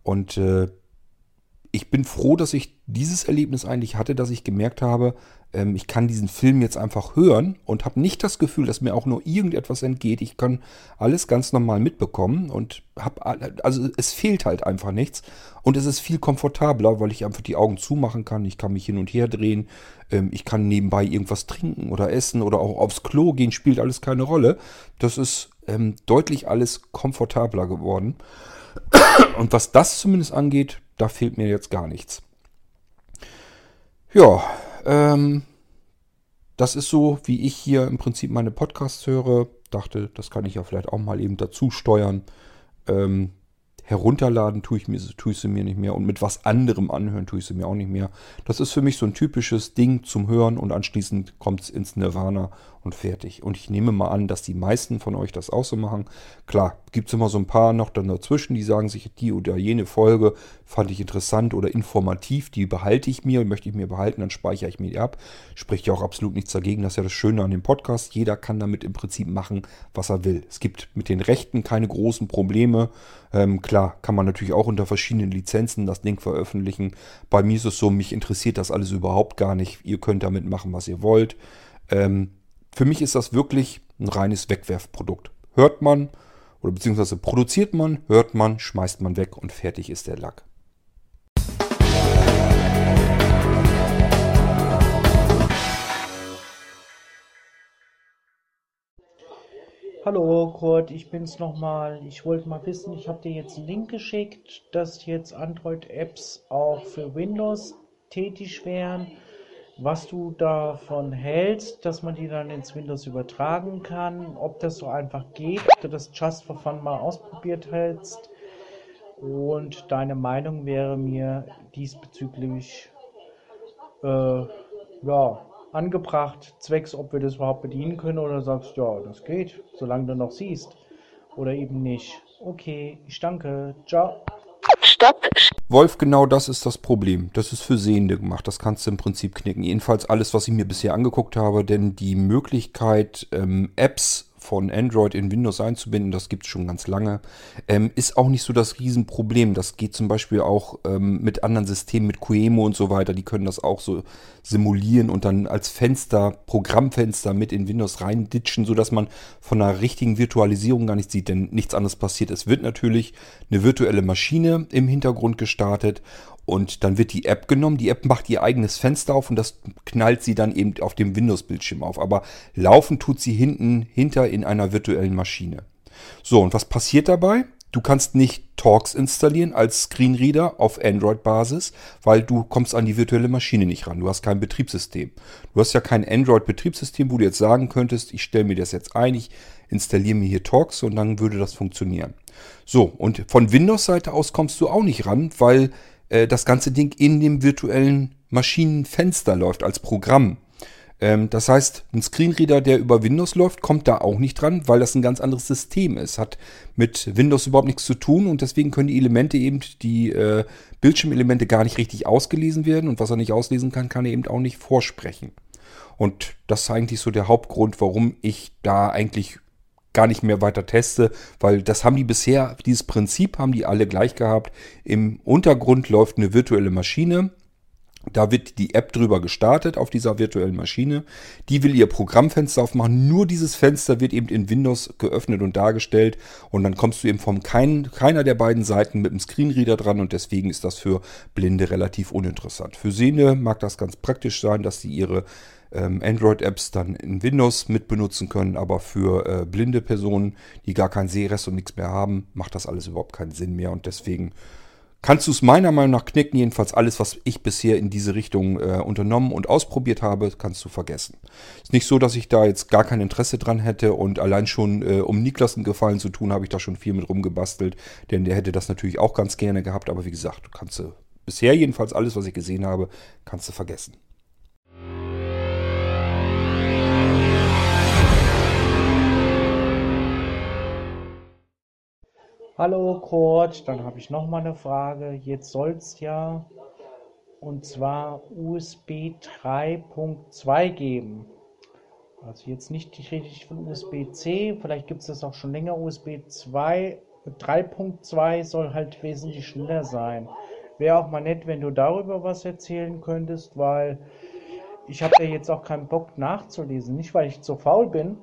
Und äh, ich bin froh, dass ich dieses Erlebnis eigentlich hatte, dass ich gemerkt habe, ähm, ich kann diesen Film jetzt einfach hören und habe nicht das Gefühl, dass mir auch nur irgendetwas entgeht. Ich kann alles ganz normal mitbekommen und habe, also es fehlt halt einfach nichts und es ist viel komfortabler, weil ich einfach die Augen zumachen kann. Ich kann mich hin und her drehen, ähm, ich kann nebenbei irgendwas trinken oder essen oder auch aufs Klo gehen, spielt alles keine Rolle. Das ist ähm, deutlich alles komfortabler geworden. Und was das zumindest angeht, da fehlt mir jetzt gar nichts. Ja, ähm, das ist so, wie ich hier im Prinzip meine Podcasts höre. Dachte, das kann ich ja vielleicht auch mal eben dazu steuern. Ähm, herunterladen tue ich, mir, tue ich sie mir nicht mehr und mit was anderem anhören tue ich sie mir auch nicht mehr. Das ist für mich so ein typisches Ding zum Hören und anschließend kommt es ins Nirvana und fertig. Und ich nehme mal an, dass die meisten von euch das auch so machen. Klar, gibt es immer so ein paar noch dann dazwischen, die sagen sich, die oder jene Folge fand ich interessant oder informativ, die behalte ich mir, möchte ich mir behalten, dann speichere ich mir die ab. Spricht ja auch absolut nichts dagegen, das ist ja das Schöne an dem Podcast. Jeder kann damit im Prinzip machen, was er will. Es gibt mit den Rechten keine großen Probleme. Ähm, klar, kann man natürlich auch unter verschiedenen Lizenzen das Ding veröffentlichen. Bei mir ist es so, mich interessiert das alles überhaupt gar nicht. Ihr könnt damit machen, was ihr wollt. Ähm, für mich ist das wirklich ein reines Wegwerfprodukt. Hört man oder beziehungsweise produziert man, hört man, schmeißt man weg und fertig ist der Lack. Hallo Kurt, ich bin's nochmal. Ich wollte mal wissen, ich habe dir jetzt einen Link geschickt, dass jetzt Android-Apps auch für Windows tätig wären was du davon hältst, dass man die dann ins Windows übertragen kann, ob das so einfach geht, ob du das Just for Fun mal ausprobiert hältst und deine Meinung wäre mir diesbezüglich äh, ja, angebracht, zwecks, ob wir das überhaupt bedienen können oder sagst, ja, das geht, solange du noch siehst oder eben nicht. Okay, ich danke. Ciao. Stopp. Wolf, genau das ist das Problem. Das ist für Sehende gemacht. Das kannst du im Prinzip knicken. Jedenfalls alles, was ich mir bisher angeguckt habe, denn die Möglichkeit, ähm, Apps von Android in Windows einzubinden, das gibt es schon ganz lange, ähm, ist auch nicht so das Riesenproblem. Das geht zum Beispiel auch ähm, mit anderen Systemen, mit Quemo und so weiter, die können das auch so simulieren und dann als Fenster, Programmfenster mit in Windows reinditschen, sodass man von einer richtigen Virtualisierung gar nichts sieht, denn nichts anderes passiert. Es wird natürlich eine virtuelle Maschine im Hintergrund gestartet Und dann wird die App genommen, die App macht ihr eigenes Fenster auf und das knallt sie dann eben auf dem Windows-Bildschirm auf. Aber laufen tut sie hinten hinter in einer virtuellen Maschine. So, und was passiert dabei? Du kannst nicht Talks installieren als Screenreader auf Android-Basis, weil du kommst an die virtuelle Maschine nicht ran. Du hast kein Betriebssystem. Du hast ja kein Android-Betriebssystem, wo du jetzt sagen könntest, ich stelle mir das jetzt ein, ich installiere mir hier Talks und dann würde das funktionieren. So, und von Windows-Seite aus kommst du auch nicht ran, weil äh, das ganze Ding in dem virtuellen Maschinenfenster läuft als Programm. Ähm, das heißt, ein Screenreader, der über Windows läuft, kommt da auch nicht dran, weil das ein ganz anderes System ist. Hat mit Windows überhaupt nichts zu tun und deswegen können die Elemente eben, die äh, Bildschirmelemente gar nicht richtig ausgelesen werden und was er nicht auslesen kann, kann er eben auch nicht vorsprechen. Und das ist eigentlich so der Hauptgrund, warum ich da eigentlich gar nicht mehr weiter teste, weil das haben die bisher, dieses Prinzip haben die alle gleich gehabt. Im Untergrund läuft eine virtuelle Maschine, da wird die App drüber gestartet auf dieser virtuellen Maschine. Die will ihr Programmfenster aufmachen. Nur dieses Fenster wird eben in Windows geöffnet und dargestellt. Und dann kommst du eben von kein, keiner der beiden Seiten mit dem Screenreader dran. Und deswegen ist das für Blinde relativ uninteressant. Für Sehende mag das ganz praktisch sein, dass sie ihre Android-Apps dann in Windows mit benutzen können. Aber für äh, blinde Personen, die gar keinen Sehrest und nichts mehr haben, macht das alles überhaupt keinen Sinn mehr. Und deswegen kannst du es meiner Meinung nach knicken. Jedenfalls alles, was ich bisher in diese Richtung äh, unternommen und ausprobiert habe, kannst du vergessen. Ist nicht so, dass ich da jetzt gar kein Interesse dran hätte und allein schon, äh, um Niklas einen Gefallen zu tun, habe ich da schon viel mit rumgebastelt, denn der hätte das natürlich auch ganz gerne gehabt. Aber wie gesagt, kannst du bisher jedenfalls alles, was ich gesehen habe, kannst du vergessen. Hallo Kurt, dann habe ich noch mal eine Frage. Jetzt soll es ja und zwar USB 3.2 geben. Also jetzt nicht richtig von USB-C, vielleicht gibt es das auch schon länger. USB 2, 3.2 soll halt wesentlich schneller sein. Wäre auch mal nett, wenn du darüber was erzählen könntest, weil ich habe ja jetzt auch keinen Bock nachzulesen. Nicht, weil ich zu faul bin,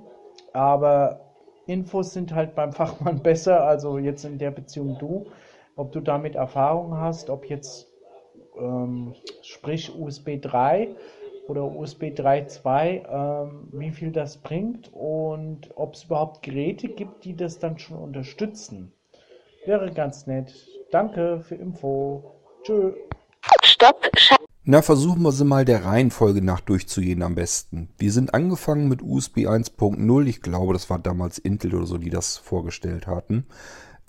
aber Infos sind halt beim Fachmann besser, also jetzt in der Beziehung du. Ob du damit Erfahrung hast, ob jetzt ähm, sprich USB 3 oder USB 3.2, ähm, wie viel das bringt und ob es überhaupt Geräte gibt, die das dann schon unterstützen. Wäre ganz nett. Danke für Info. Tschö. Stopp. Na, versuchen wir sie mal der Reihenfolge nach durchzugehen am besten. Wir sind angefangen mit USB 1.0. Ich glaube, das war damals Intel oder so, die das vorgestellt hatten.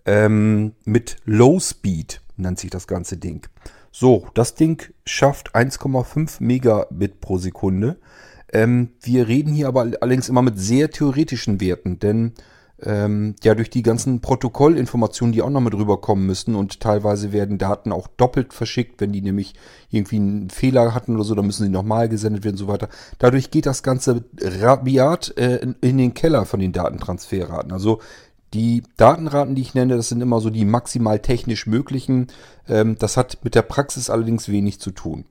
Ähm, mit Low Speed nennt sich das ganze Ding. So, das Ding schafft 1,5 Megabit pro Sekunde. Ähm, wir reden hier aber allerdings immer mit sehr theoretischen Werten, denn ähm, ja durch die ganzen Protokollinformationen, die auch noch mit rüberkommen müssen und teilweise werden Daten auch doppelt verschickt, wenn die nämlich irgendwie einen Fehler hatten oder so, dann müssen sie nochmal gesendet werden und so weiter. Dadurch geht das Ganze rabiat äh, in, in den Keller von den Datentransferraten. Also die Datenraten, die ich nenne, das sind immer so die maximal technisch möglichen. Ähm, das hat mit der Praxis allerdings wenig zu tun.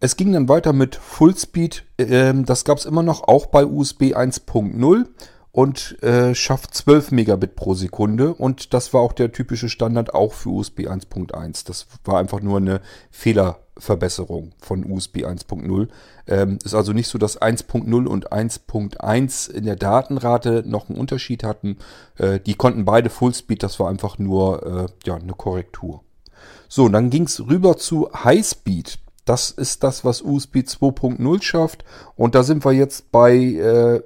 Es ging dann weiter mit Fullspeed. Ähm, das gab es immer noch auch bei USB 1.0 und äh, schafft 12 Megabit pro Sekunde und das war auch der typische Standard auch für USB 1.1. Das war einfach nur eine Fehlerverbesserung von USB 1.0. Ähm, ist also nicht so, dass 1.0 und 1.1 in der Datenrate noch einen Unterschied hatten. Äh, die konnten beide Fullspeed, das war einfach nur äh, ja, eine Korrektur. So, und dann ging es rüber zu Highspeed. Das ist das, was USB 2.0 schafft. Und da sind wir jetzt bei äh,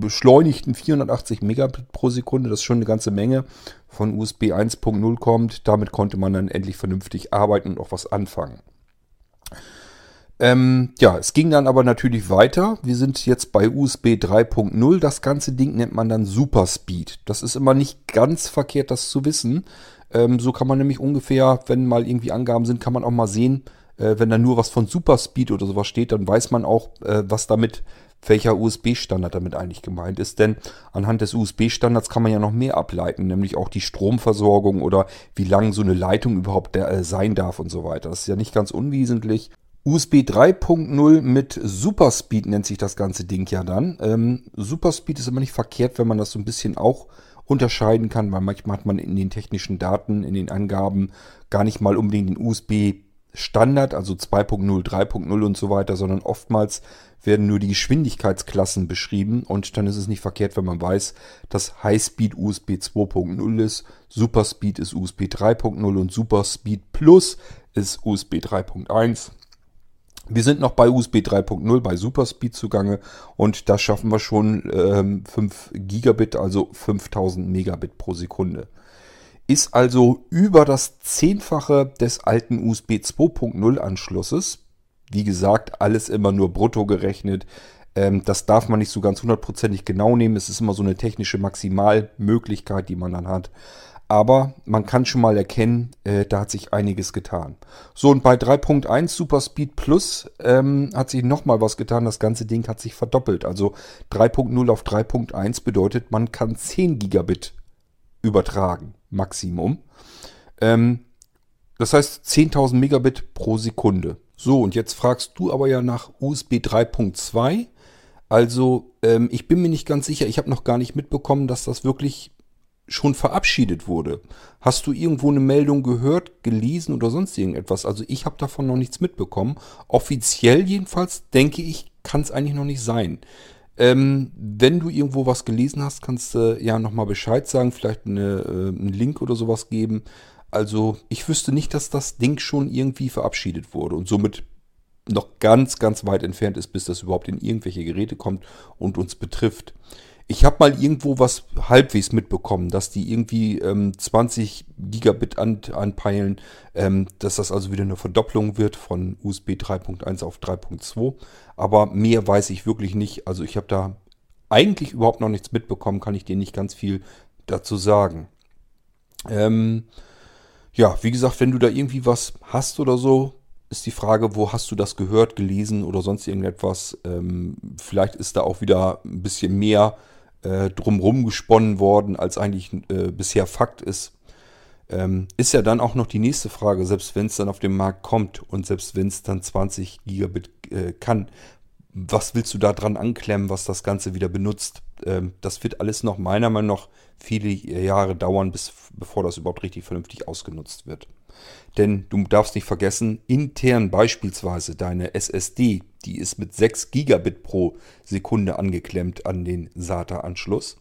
beschleunigten 480 Megabit pro Sekunde. Das ist schon eine ganze Menge. Von USB 1.0 kommt. Damit konnte man dann endlich vernünftig arbeiten und auch was anfangen. Ähm, ja, es ging dann aber natürlich weiter. Wir sind jetzt bei USB 3.0. Das ganze Ding nennt man dann Super Speed. Das ist immer nicht ganz verkehrt, das zu wissen. Ähm, so kann man nämlich ungefähr, wenn mal irgendwie Angaben sind, kann man auch mal sehen, äh, wenn da nur was von Super Speed oder sowas steht, dann weiß man auch, äh, was damit welcher USB-Standard damit eigentlich gemeint ist. Denn anhand des USB-Standards kann man ja noch mehr ableiten, nämlich auch die Stromversorgung oder wie lang so eine Leitung überhaupt der, äh, sein darf und so weiter. Das ist ja nicht ganz unwesentlich. USB 3.0 mit Superspeed nennt sich das ganze Ding ja dann. Ähm, Superspeed ist immer nicht verkehrt, wenn man das so ein bisschen auch unterscheiden kann, weil manchmal hat man in den technischen Daten, in den Angaben gar nicht mal unbedingt den USB Standard, also 2.0, 3.0 und so weiter, sondern oftmals werden nur die Geschwindigkeitsklassen beschrieben und dann ist es nicht verkehrt, wenn man weiß, dass Highspeed USB 2.0 ist, Superspeed ist USB 3.0 und Superspeed Plus ist USB 3.1. Wir sind noch bei USB 3.0 bei Superspeed zugange und da schaffen wir schon ähm, 5 Gigabit, also 5000 Megabit pro Sekunde. Ist also über das Zehnfache des alten USB 2.0 Anschlusses. Wie gesagt, alles immer nur brutto gerechnet. Ähm, das darf man nicht so ganz hundertprozentig genau nehmen. Es ist immer so eine technische Maximalmöglichkeit, die man dann hat. Aber man kann schon mal erkennen, äh, da hat sich einiges getan. So, und bei 3.1 Superspeed Plus ähm, hat sich nochmal was getan. Das ganze Ding hat sich verdoppelt. Also 3.0 auf 3.1 bedeutet, man kann 10 Gigabit übertragen, Maximum. Ähm, das heißt 10.000 Megabit pro Sekunde. So, und jetzt fragst du aber ja nach USB 3.2. Also, ähm, ich bin mir nicht ganz sicher. Ich habe noch gar nicht mitbekommen, dass das wirklich schon verabschiedet wurde. Hast du irgendwo eine Meldung gehört, gelesen oder sonst irgendetwas? Also ich habe davon noch nichts mitbekommen. Offiziell jedenfalls, denke ich, kann es eigentlich noch nicht sein. Ähm, wenn du irgendwo was gelesen hast, kannst du ja nochmal Bescheid sagen, vielleicht eine, äh, einen Link oder sowas geben. Also ich wüsste nicht, dass das Ding schon irgendwie verabschiedet wurde und somit noch ganz, ganz weit entfernt ist, bis das überhaupt in irgendwelche Geräte kommt und uns betrifft. Ich habe mal irgendwo was halbwegs mitbekommen, dass die irgendwie ähm, 20 Gigabit an, anpeilen, ähm, dass das also wieder eine Verdopplung wird von USB 3.1 auf 3.2. Aber mehr weiß ich wirklich nicht. Also ich habe da eigentlich überhaupt noch nichts mitbekommen, kann ich dir nicht ganz viel dazu sagen. Ähm, ja, wie gesagt, wenn du da irgendwie was hast oder so, ist die Frage, wo hast du das gehört, gelesen oder sonst irgendetwas. Ähm, vielleicht ist da auch wieder ein bisschen mehr äh, drumrum gesponnen worden, als eigentlich äh, bisher Fakt ist. Ähm, ist ja dann auch noch die nächste Frage, selbst wenn es dann auf den Markt kommt und selbst wenn es dann 20 Gigabit äh, kann, was willst du da dran anklemmen, was das Ganze wieder benutzt? Ähm, das wird alles noch meiner Meinung nach viele Jahre dauern, bis, bevor das überhaupt richtig vernünftig ausgenutzt wird. Denn du darfst nicht vergessen, intern beispielsweise deine SSD, die ist mit 6 Gigabit pro Sekunde angeklemmt an den SATA-Anschluss.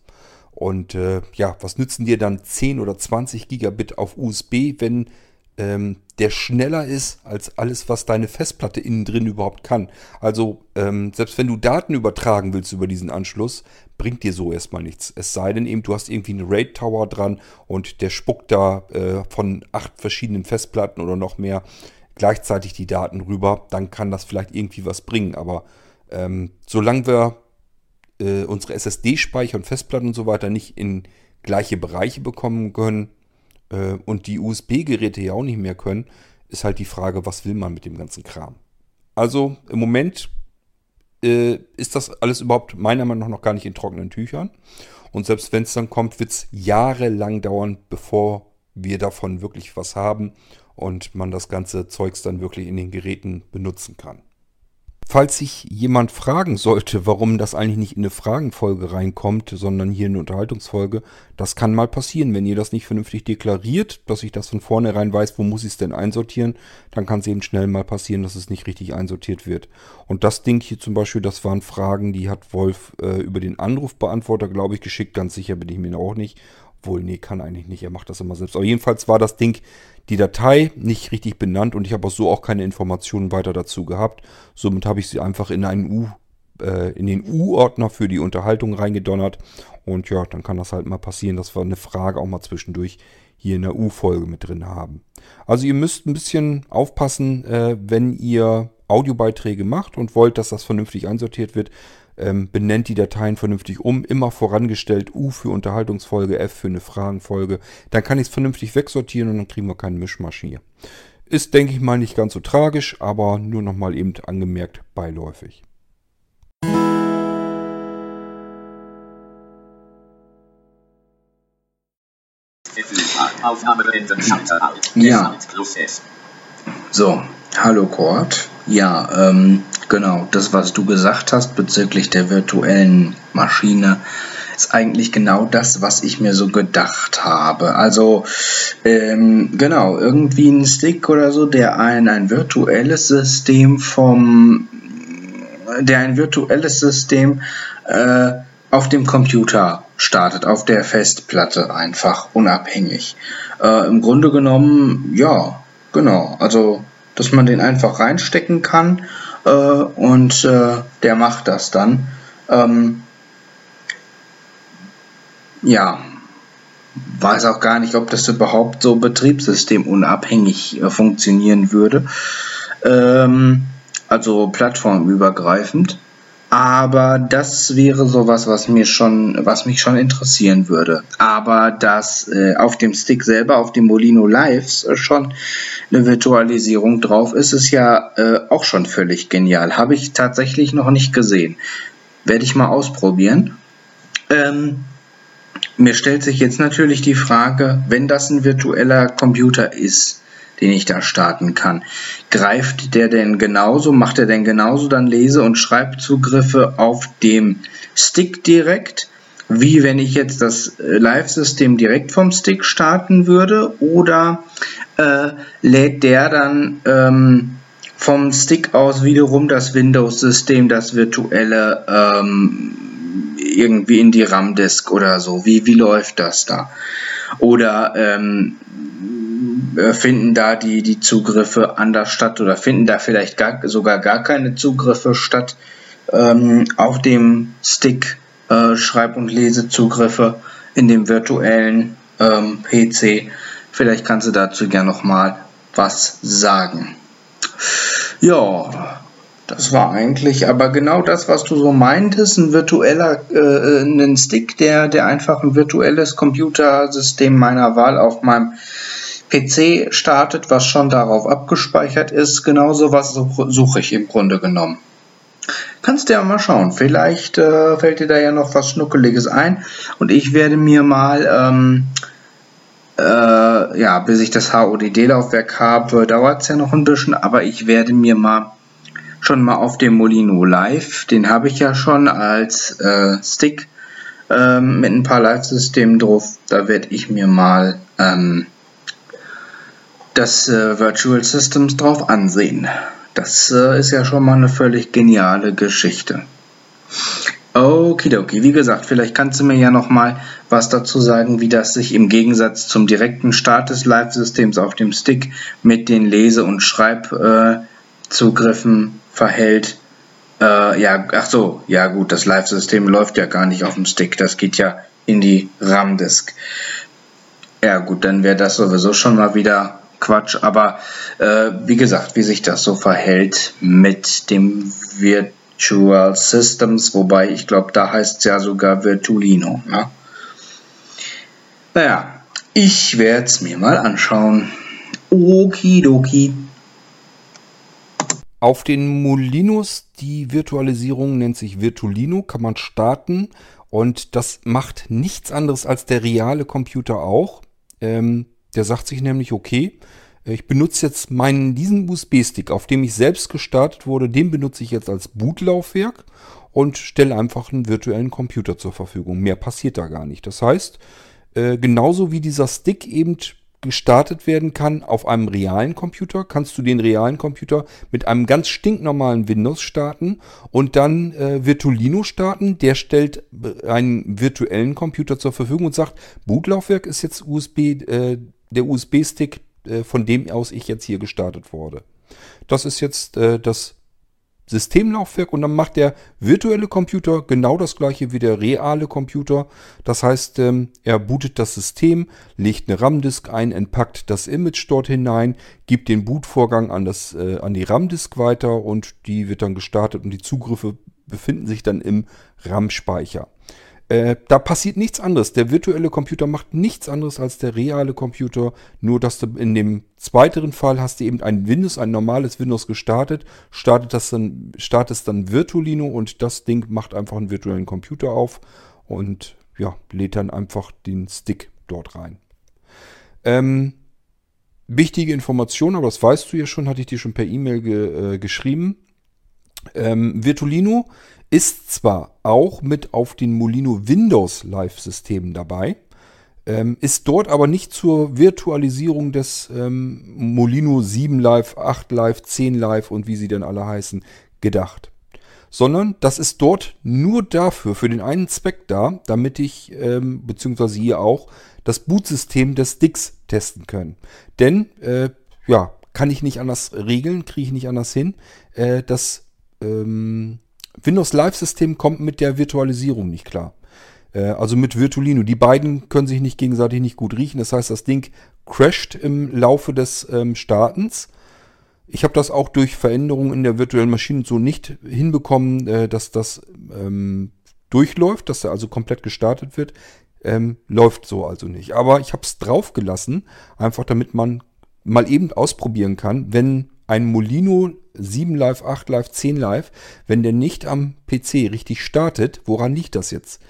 Und äh, ja, was nützen dir dann 10 oder 20 Gigabit auf USB, wenn ähm, der schneller ist als alles, was deine Festplatte innen drin überhaupt kann. Also ähm, selbst wenn du Daten übertragen willst über diesen Anschluss, bringt dir so erstmal nichts. Es sei denn eben, du hast irgendwie einen RAID Tower dran und der spuckt da äh, von acht verschiedenen Festplatten oder noch mehr gleichzeitig die Daten rüber, dann kann das vielleicht irgendwie was bringen. Aber ähm, solange wir äh, unsere SSD-Speicher und Festplatten und so weiter nicht in gleiche Bereiche bekommen können, äh, und die USB-Geräte ja auch nicht mehr können, ist halt die Frage, was will man mit dem ganzen Kram? Also im Moment äh, ist das alles überhaupt meiner Meinung nach noch gar nicht in trockenen Tüchern. Und selbst wenn es dann kommt, wird es jahrelang dauern, bevor wir davon wirklich was haben und man das ganze Zeugs dann wirklich in den Geräten benutzen kann. Falls sich jemand fragen sollte, warum das eigentlich nicht in eine Fragenfolge reinkommt, sondern hier in eine Unterhaltungsfolge, das kann mal passieren. Wenn ihr das nicht vernünftig deklariert, dass ich das von vornherein weiß, wo muss ich es denn einsortieren, dann kann es eben schnell mal passieren, dass es nicht richtig einsortiert wird. Und das Ding hier zum Beispiel, das waren Fragen, die hat Wolf äh, über den Anrufbeantworter, glaube ich, geschickt. Ganz sicher bin ich mir auch nicht. Obwohl, nee, kann eigentlich nicht. Er macht das immer selbst. Aber jedenfalls war das Ding die Datei nicht richtig benannt und ich habe auch so auch keine Informationen weiter dazu gehabt. Somit habe ich sie einfach in einen U, äh, in den U-Ordner für die Unterhaltung reingedonnert. Und ja, dann kann das halt mal passieren, dass wir eine Frage auch mal zwischendurch hier in der U-Folge mit drin haben. Also ihr müsst ein bisschen aufpassen, äh, wenn ihr Audiobeiträge macht und wollt, dass das vernünftig einsortiert wird, ähm, benennt die Dateien vernünftig um, immer vorangestellt U für Unterhaltungsfolge, F für eine Fragenfolge. Dann kann ich es vernünftig wegsortieren und dann kriegen wir keinen Mischmasch hier. Ist, denke ich mal, nicht ganz so tragisch, aber nur nochmal eben angemerkt beiläufig. Ja. So, hallo Kurt. Ja, ähm, genau, das, was du gesagt hast bezüglich der virtuellen Maschine, ist eigentlich genau das, was ich mir so gedacht habe. Also ähm, genau, irgendwie ein Stick oder so, der ein, ein virtuelles System vom, der ein virtuelles System äh, auf dem Computer startet, auf der Festplatte einfach unabhängig. Äh, Im Grunde genommen, ja, genau. Also, dass man den einfach reinstecken kann äh, und äh, der macht das dann. Ähm, ja, weiß auch gar nicht, ob das überhaupt so betriebssystemunabhängig äh, funktionieren würde. Ähm, also plattformübergreifend. Aber das wäre sowas, was mir schon, was mich schon interessieren würde. Aber dass äh, auf dem Stick selber, auf dem Molino Lives äh, schon eine Virtualisierung drauf ist, ist ja äh, auch schon völlig genial. Habe ich tatsächlich noch nicht gesehen. Werde ich mal ausprobieren. Ähm, mir stellt sich jetzt natürlich die Frage, wenn das ein virtueller Computer ist, den ich da starten kann. Greift der denn genauso, macht er denn genauso dann Lese- und Schreibzugriffe auf dem Stick direkt, wie wenn ich jetzt das äh, Live-System direkt vom Stick starten würde? Oder äh, lädt der dann ähm, vom Stick aus wiederum das Windows-System, das virtuelle, ähm, irgendwie in die RAM-Disk oder so? Wie, wie läuft das da? Oder ähm, äh, finden da die, die Zugriffe anders statt oder finden da vielleicht gar, sogar gar keine Zugriffe statt ähm, auf dem Stick äh, Schreib- und Lesezugriffe in dem virtuellen ähm, PC. Vielleicht kannst du dazu gerne noch mal was sagen. Ja, das war eigentlich aber genau das, was du so meintest, ein virtueller, äh, ein Stick, der, der einfach ein virtuelles Computersystem meiner Wahl auf meinem PC startet, was schon darauf abgespeichert ist. Genauso was suche ich im Grunde genommen. Kannst du ja mal schauen. Vielleicht äh, fällt dir da ja noch was Schnuckeliges ein. Und ich werde mir mal, ähm, äh, ja, bis ich das HODD-Laufwerk habe, dauert es ja noch ein bisschen, aber ich werde mir mal schon mal auf dem Molino Live, den habe ich ja schon als äh, Stick ähm, mit ein paar Live-Systemen drauf. Da werde ich mir mal ähm, das äh, Virtual Systems drauf ansehen. Das äh, ist ja schon mal eine völlig geniale Geschichte. Okidoki, wie gesagt, vielleicht kannst du mir ja noch mal was dazu sagen, wie das sich im Gegensatz zum direkten Start des Live-Systems auf dem Stick mit den Lese- und Schreibzugriffen verhält. Äh, ja, ach so, ja gut, das Live-System läuft ja gar nicht auf dem Stick, das geht ja in die RAM-Disk. Ja gut, dann wäre das sowieso schon mal wieder Quatsch, aber äh, wie gesagt, wie sich das so verhält mit dem Virtual Systems, wobei ich glaube, da heißt es ja sogar Virtualino. Ne? Naja, ich werde es mir mal anschauen. Okidoki. Auf den Molinos, die Virtualisierung nennt sich Virtualino, kann man starten und das macht nichts anderes als der reale Computer auch. Ähm, der sagt sich nämlich, okay, ich benutze jetzt meinen, diesen USB-Stick, auf dem ich selbst gestartet wurde, den benutze ich jetzt als Bootlaufwerk und stelle einfach einen virtuellen Computer zur Verfügung. Mehr passiert da gar nicht. Das heißt, äh, genauso wie dieser Stick eben gestartet werden kann auf einem realen Computer, kannst du den realen Computer mit einem ganz stinknormalen Windows starten und dann äh, Virtualino starten. Der stellt äh, einen virtuellen Computer zur Verfügung und sagt, Bootlaufwerk ist jetzt USB, äh, der USB-Stick, äh, von dem aus ich jetzt hier gestartet wurde. Das ist jetzt äh, das Systemlaufwerk und dann macht der virtuelle Computer genau das gleiche wie der reale Computer. Das heißt, ähm, er bootet das System, legt eine RAM-Disk ein, entpackt das Image dort hinein, gibt den Bootvorgang an, das, äh, an die RAM-Disk weiter und die wird dann gestartet und die Zugriffe befinden sich dann im RAM-Speicher. Äh, da passiert nichts anderes. Der virtuelle Computer macht nichts anderes als der reale Computer. Nur, dass du in dem zweiteren Fall hast du eben ein Windows, ein normales Windows gestartet, startet das dann, startest dann Virtualino und das Ding macht einfach einen virtuellen Computer auf und ja, lädt dann einfach den Stick dort rein. Ähm, wichtige Information, aber das weißt du ja schon, hatte ich dir schon per E-Mail ge, äh, geschrieben. Ähm, Virtualino ist zwar auch mit auf den Molino Windows Live-Systemen dabei, ähm, ist dort aber nicht zur Virtualisierung des ähm, Molino 7 Live, 8 Live, 10 Live und wie sie denn alle heißen, gedacht. Sondern das ist dort nur dafür, für den einen Zweck da, damit ich, ähm, beziehungsweise hier auch, das Bootsystem des Sticks testen können. Denn, äh, ja, kann ich nicht anders regeln, kriege ich nicht anders hin. Äh, das ähm, Windows Live System kommt mit der Virtualisierung nicht klar. Äh, also mit Virtualino. Die beiden können sich nicht gegenseitig nicht gut riechen. Das heißt, das Ding crasht im Laufe des ähm, Startens. Ich habe das auch durch Veränderungen in der virtuellen Maschine so nicht hinbekommen, äh, dass das ähm, durchläuft, dass er also komplett gestartet wird. Ähm, läuft so also nicht. Aber ich habe es draufgelassen, einfach damit man mal eben ausprobieren kann, wenn ein Molino 7 Live, 8 Live, 10 Live, wenn der nicht am PC richtig startet, woran liegt das jetzt?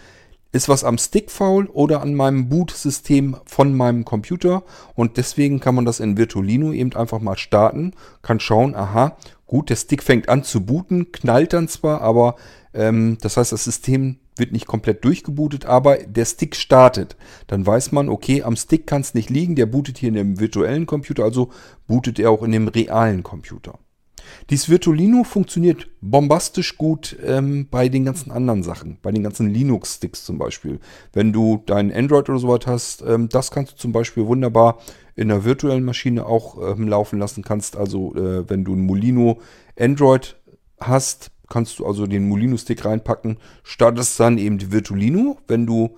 Ist was am Stick faul oder an meinem Boot-System von meinem Computer? Und deswegen kann man das in Virtualino eben einfach mal starten, kann schauen, aha, gut, der Stick fängt an zu booten, knallt dann zwar, aber ähm, das heißt, das System wird nicht komplett durchgebootet, aber der Stick startet. Dann weiß man, okay, am Stick kann es nicht liegen, der bootet hier in dem virtuellen Computer, also bootet er auch in dem realen Computer. Dies Virtualino funktioniert bombastisch gut ähm, bei den ganzen anderen Sachen, bei den ganzen Linux-Sticks zum Beispiel. Wenn du dein Android oder sowas hast, ähm, das kannst du zum Beispiel wunderbar in der virtuellen Maschine auch ähm, laufen lassen kannst. Also äh, wenn du ein Molino Android hast, kannst du also den Molino-Stick reinpacken, startest dann eben die Virtualino. Wenn du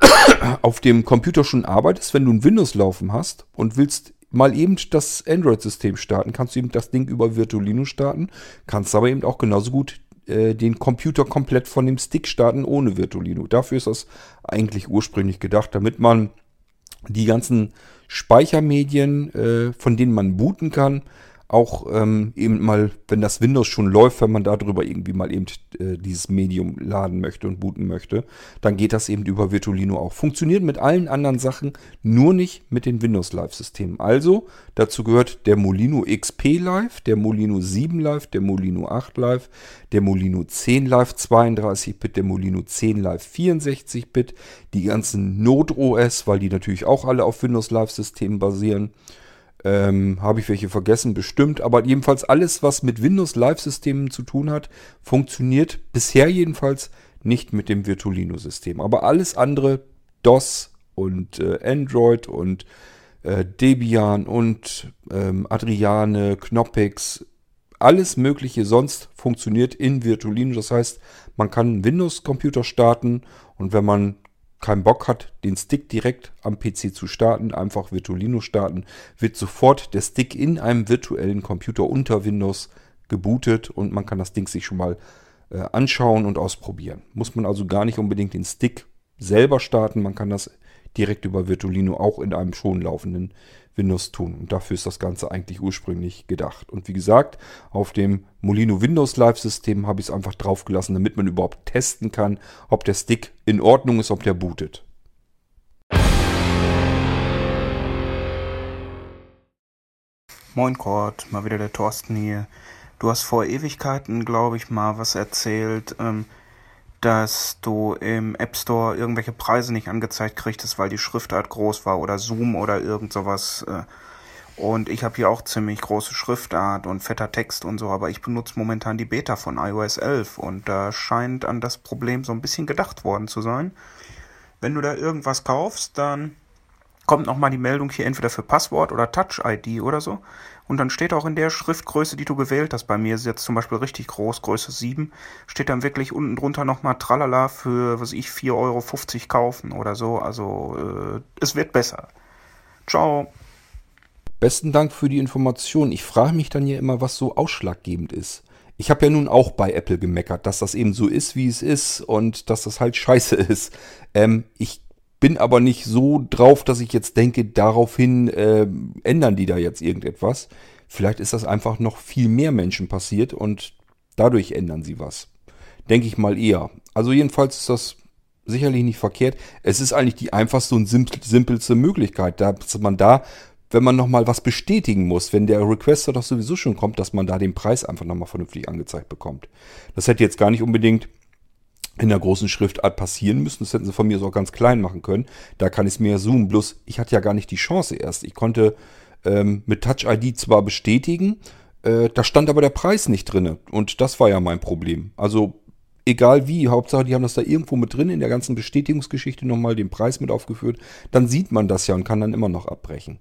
auf dem Computer schon arbeitest, wenn du ein Windows laufen hast und willst mal eben das Android-System starten, kannst du eben das Ding über Virtualino starten, kannst aber eben auch genauso gut äh, den Computer komplett von dem Stick starten ohne Virtualino. Dafür ist das eigentlich ursprünglich gedacht, damit man die ganzen Speichermedien, äh, von denen man booten kann, auch ähm, eben mal, wenn das Windows schon läuft, wenn man darüber irgendwie mal eben äh, dieses Medium laden möchte und booten möchte, dann geht das eben über Virtualino auch. Funktioniert mit allen anderen Sachen, nur nicht mit den Windows Live-Systemen. Also dazu gehört der Molino XP Live, der Molino 7 Live, der Molino 8 Live, der Molino 10 Live 32-Bit, der Molino 10 Live 64-Bit, die ganzen Node OS, weil die natürlich auch alle auf Windows Live-Systemen basieren. Ähm, Habe ich welche vergessen? Bestimmt. Aber jedenfalls alles, was mit Windows Live-Systemen zu tun hat, funktioniert bisher jedenfalls nicht mit dem Virtualino-System. Aber alles andere, DOS und äh, Android und äh, Debian und ähm, Adriane, Knoppix, alles Mögliche sonst funktioniert in Virtualino. Das heißt, man kann einen Windows-Computer starten und wenn man keinen Bock hat, den Stick direkt am PC zu starten, einfach Virtualino starten, wird sofort der Stick in einem virtuellen Computer unter Windows gebootet und man kann das Ding sich schon mal äh, anschauen und ausprobieren. Muss man also gar nicht unbedingt den Stick selber starten, man kann das direkt über Virtualino auch in einem schon laufenden Windows tun. Und dafür ist das Ganze eigentlich ursprünglich gedacht. Und wie gesagt, auf dem Molino Windows Live System habe ich es einfach draufgelassen, damit man überhaupt testen kann, ob der Stick in Ordnung ist, ob der bootet. Moin Kurt, mal wieder der Thorsten hier. Du hast vor Ewigkeiten, glaube ich, mal was erzählt, ähm, dass du im App Store irgendwelche Preise nicht angezeigt kriegtest, weil die Schriftart groß war oder Zoom oder irgend sowas. Äh. Und ich habe hier auch ziemlich große Schriftart und fetter Text und so, aber ich benutze momentan die Beta von iOS 11 und da scheint an das Problem so ein bisschen gedacht worden zu sein. Wenn du da irgendwas kaufst, dann kommt nochmal die Meldung hier entweder für Passwort oder Touch-ID oder so. Und dann steht auch in der Schriftgröße, die du gewählt hast, bei mir ist jetzt zum Beispiel richtig groß, Größe 7, steht dann wirklich unten drunter nochmal Tralala für, was ich, 4,50 Euro kaufen oder so. Also äh, es wird besser. Ciao. Besten Dank für die Information. Ich frage mich dann ja immer, was so ausschlaggebend ist. Ich habe ja nun auch bei Apple gemeckert, dass das eben so ist, wie es ist und dass das halt scheiße ist. Ähm, ich bin aber nicht so drauf, dass ich jetzt denke, daraufhin äh, ändern die da jetzt irgendetwas. Vielleicht ist das einfach noch viel mehr Menschen passiert und dadurch ändern sie was. Denke ich mal eher. Also jedenfalls ist das sicherlich nicht verkehrt. Es ist eigentlich die einfachste und simpelste Möglichkeit, dass man da wenn man nochmal was bestätigen muss, wenn der Requester doch sowieso schon kommt, dass man da den Preis einfach nochmal vernünftig angezeigt bekommt. Das hätte jetzt gar nicht unbedingt in der großen Schriftart passieren müssen. Das hätten sie von mir so auch ganz klein machen können. Da kann ich es mir zoomen. Bloß ich hatte ja gar nicht die Chance erst. Ich konnte ähm, mit Touch ID zwar bestätigen, äh, da stand aber der Preis nicht drin. Und das war ja mein Problem. Also egal wie, Hauptsache die haben das da irgendwo mit drin in der ganzen Bestätigungsgeschichte nochmal den Preis mit aufgeführt. Dann sieht man das ja und kann dann immer noch abbrechen.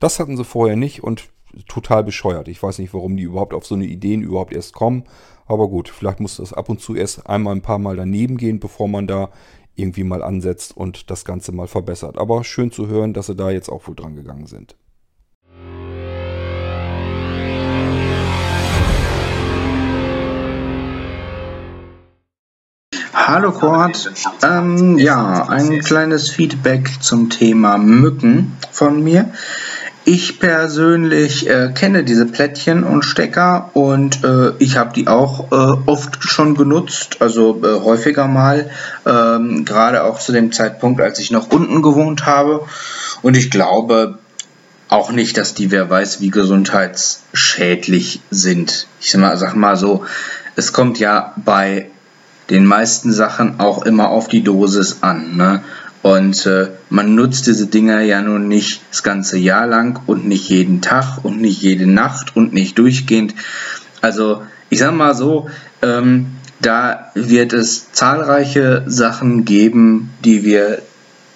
Das hatten sie vorher nicht und total bescheuert. Ich weiß nicht, warum die überhaupt auf so eine Ideen überhaupt erst kommen. Aber gut, vielleicht muss das ab und zu erst einmal ein paar Mal daneben gehen, bevor man da irgendwie mal ansetzt und das Ganze mal verbessert. Aber schön zu hören, dass sie da jetzt auch wohl dran gegangen sind. Hallo Kurt, ähm, ja, ein kleines Feedback zum Thema Mücken von mir. Ich persönlich äh, kenne diese Plättchen und Stecker und äh, ich habe die auch äh, oft schon genutzt, also äh, häufiger mal, ähm, gerade auch zu dem Zeitpunkt, als ich noch unten gewohnt habe. Und ich glaube auch nicht, dass die wer weiß wie gesundheitsschädlich sind. Ich sag mal, sag mal so, es kommt ja bei den meisten Sachen auch immer auf die Dosis an. Ne? Und äh, man nutzt diese Dinger ja nun nicht das ganze Jahr lang und nicht jeden Tag und nicht jede Nacht und nicht durchgehend. Also ich sag mal so, ähm, da wird es zahlreiche Sachen geben, die wir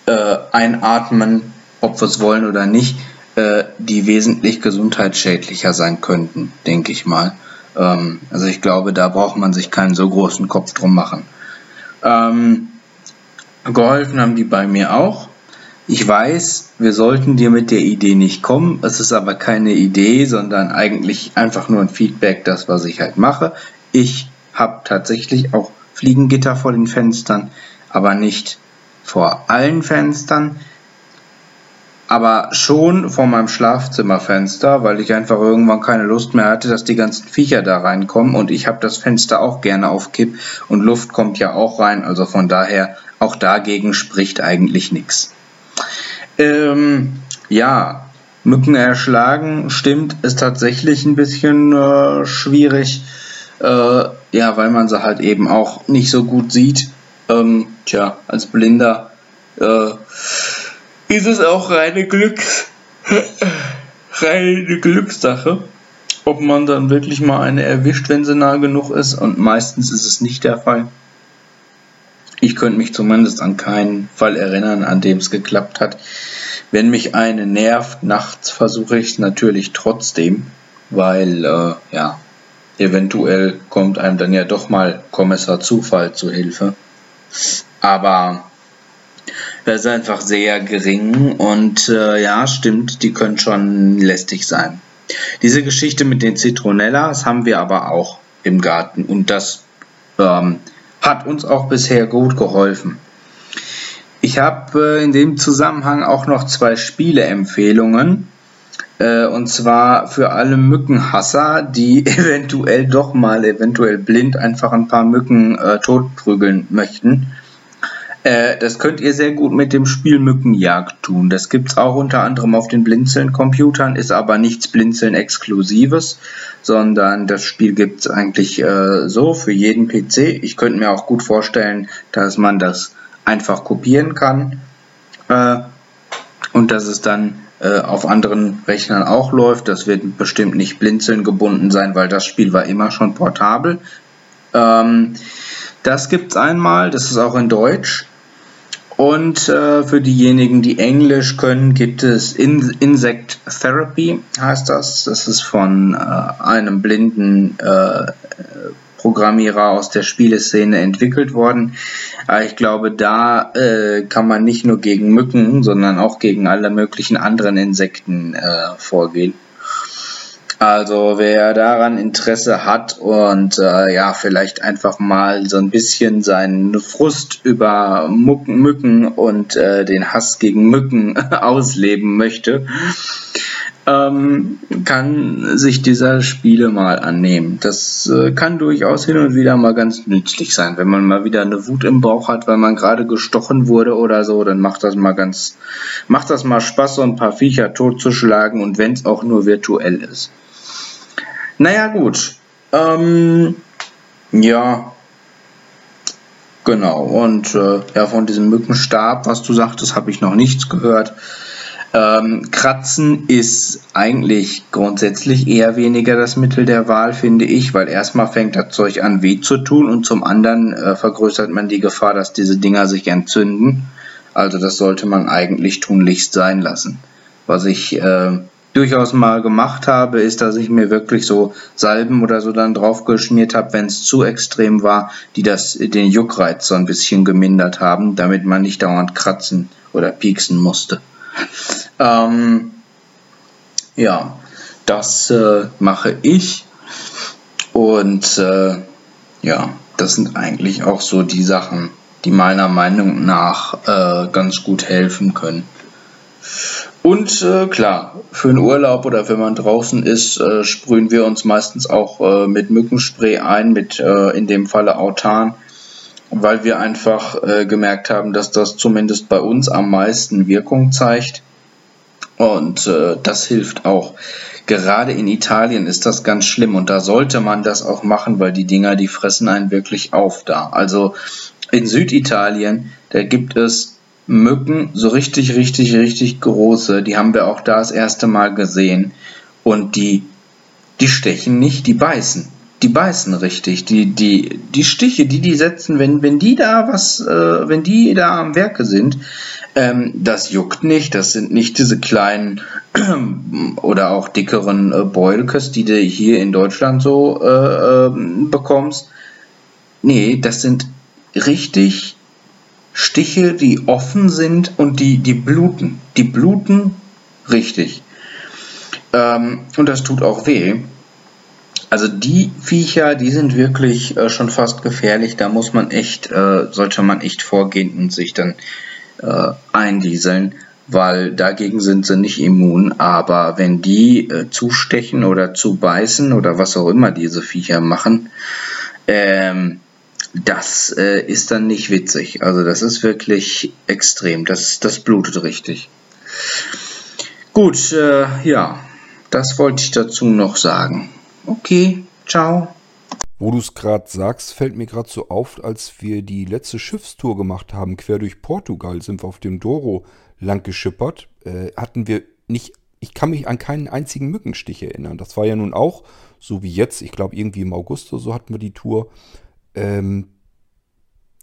äh, einatmen, ob wir es wollen oder nicht, äh, die wesentlich gesundheitsschädlicher sein könnten, denke ich mal. Ähm, also ich glaube, da braucht man sich keinen so großen Kopf drum machen. Ähm, Geholfen haben die bei mir auch. Ich weiß, wir sollten dir mit der Idee nicht kommen. Es ist aber keine Idee, sondern eigentlich einfach nur ein Feedback, das was ich halt mache. Ich habe tatsächlich auch Fliegengitter vor den Fenstern, aber nicht vor allen Fenstern, aber schon vor meinem Schlafzimmerfenster, weil ich einfach irgendwann keine Lust mehr hatte, dass die ganzen Viecher da reinkommen und ich habe das Fenster auch gerne auf Kipp und Luft kommt ja auch rein, also von daher auch dagegen spricht eigentlich nichts. Ähm, ja, Mücken erschlagen, stimmt, ist tatsächlich ein bisschen äh, schwierig. Äh, ja, weil man sie halt eben auch nicht so gut sieht. Ähm, tja, als Blinder äh, ist es auch reine Glücks, reine Glückssache, ob man dann wirklich mal eine erwischt, wenn sie nah genug ist. Und meistens ist es nicht der Fall. Ich könnte mich zumindest an keinen Fall erinnern, an dem es geklappt hat. Wenn mich eine nervt, nachts versuche ich es natürlich trotzdem, weil, äh, ja, eventuell kommt einem dann ja doch mal Kommissar Zufall zu Hilfe. Aber das ist einfach sehr gering und äh, ja, stimmt, die können schon lästig sein. Diese Geschichte mit den Zitronellas haben wir aber auch im Garten und das ähm, hat uns auch bisher gut geholfen. Ich habe äh, in dem Zusammenhang auch noch zwei Spieleempfehlungen. Äh, und zwar für alle Mückenhasser, die eventuell doch mal, eventuell blind einfach ein paar Mücken äh, totprügeln möchten. Äh, das könnt ihr sehr gut mit dem Spiel Mückenjagd tun. Das gibt's auch unter anderem auf den Blinzeln-Computern, ist aber nichts Blinzeln-Exklusives, sondern das Spiel gibt's eigentlich äh, so für jeden PC. Ich könnte mir auch gut vorstellen, dass man das einfach kopieren kann äh, und dass es dann äh, auf anderen Rechnern auch läuft. Das wird bestimmt nicht Blinzeln gebunden sein, weil das Spiel war immer schon portabel. Ähm, das gibt's einmal, das ist auch in Deutsch. Und äh, für diejenigen, die Englisch können, gibt es In Insect Therapy, heißt das. Das ist von äh, einem blinden äh, Programmierer aus der Spieleszene entwickelt worden. Aber ich glaube, da äh, kann man nicht nur gegen Mücken, sondern auch gegen alle möglichen anderen Insekten äh, vorgehen. Also wer daran Interesse hat und äh, ja, vielleicht einfach mal so ein bisschen seinen Frust über Mucken, Mücken und äh, den Hass gegen Mücken ausleben möchte, ähm, kann sich dieser Spiele mal annehmen. Das äh, kann durchaus hin und wieder mal ganz nützlich sein. Wenn man mal wieder eine Wut im Bauch hat, weil man gerade gestochen wurde oder so, dann macht das mal ganz, macht das mal Spaß, so ein paar Viecher totzuschlagen und wenn es auch nur virtuell ist. Naja, gut. Ähm, ja, Genau, und äh, ja, von diesem Mückenstab, was du sagtest, habe ich noch nichts gehört. Ähm, Kratzen ist eigentlich grundsätzlich eher weniger das Mittel der Wahl, finde ich, weil erstmal fängt das Zeug an weh zu tun und zum anderen äh, vergrößert man die Gefahr, dass diese Dinger sich entzünden. Also das sollte man eigentlich tunlichst sein lassen. Was ich äh, durchaus mal gemacht habe, ist, dass ich mir wirklich so Salben oder so dann drauf geschmiert habe, wenn es zu extrem war, die das den Juckreiz so ein bisschen gemindert haben, damit man nicht dauernd kratzen oder pieksen musste. Ähm, ja, das äh, mache ich und äh, ja, das sind eigentlich auch so die Sachen, die meiner Meinung nach äh, ganz gut helfen können. Und äh, klar, für einen Urlaub oder wenn man draußen ist, äh, sprühen wir uns meistens auch äh, mit Mückenspray ein, mit äh, in dem Falle Autan, weil wir einfach äh, gemerkt haben, dass das zumindest bei uns am meisten Wirkung zeigt. Und äh, das hilft auch. Gerade in Italien ist das ganz schlimm und da sollte man das auch machen, weil die Dinger, die fressen einen wirklich auf da. Also in Süditalien, da gibt es Mücken, so richtig, richtig, richtig große, die haben wir auch da das erste Mal gesehen. Und die, die stechen nicht, die beißen. Die beißen richtig. Die, die, die Stiche, die die setzen, wenn, wenn die da was, äh, wenn die da am Werke sind, ähm, das juckt nicht. Das sind nicht diese kleinen oder auch dickeren äh, Beulkes, die du hier in Deutschland so äh, äh, bekommst. Nee, das sind richtig Stiche, die offen sind und die, die bluten. Die bluten richtig. Ähm, und das tut auch weh. Also die Viecher, die sind wirklich äh, schon fast gefährlich. Da muss man echt, äh, sollte man echt vorgehen und sich dann äh, eindieseln, weil dagegen sind sie nicht immun. Aber wenn die äh, zustechen oder zubeißen oder was auch immer diese Viecher machen, ähm, das äh, ist dann nicht witzig. Also das ist wirklich extrem. Das, das blutet richtig. Gut, äh, ja, das wollte ich dazu noch sagen. Okay, ciao. Wo du es gerade sagst, fällt mir gerade so auf, als wir die letzte Schiffstour gemacht haben, quer durch Portugal, sind wir auf dem Douro lang geschippert, äh, hatten wir nicht, ich kann mich an keinen einzigen Mückenstich erinnern. Das war ja nun auch, so wie jetzt, ich glaube irgendwie im August oder so hatten wir die Tour, ähm,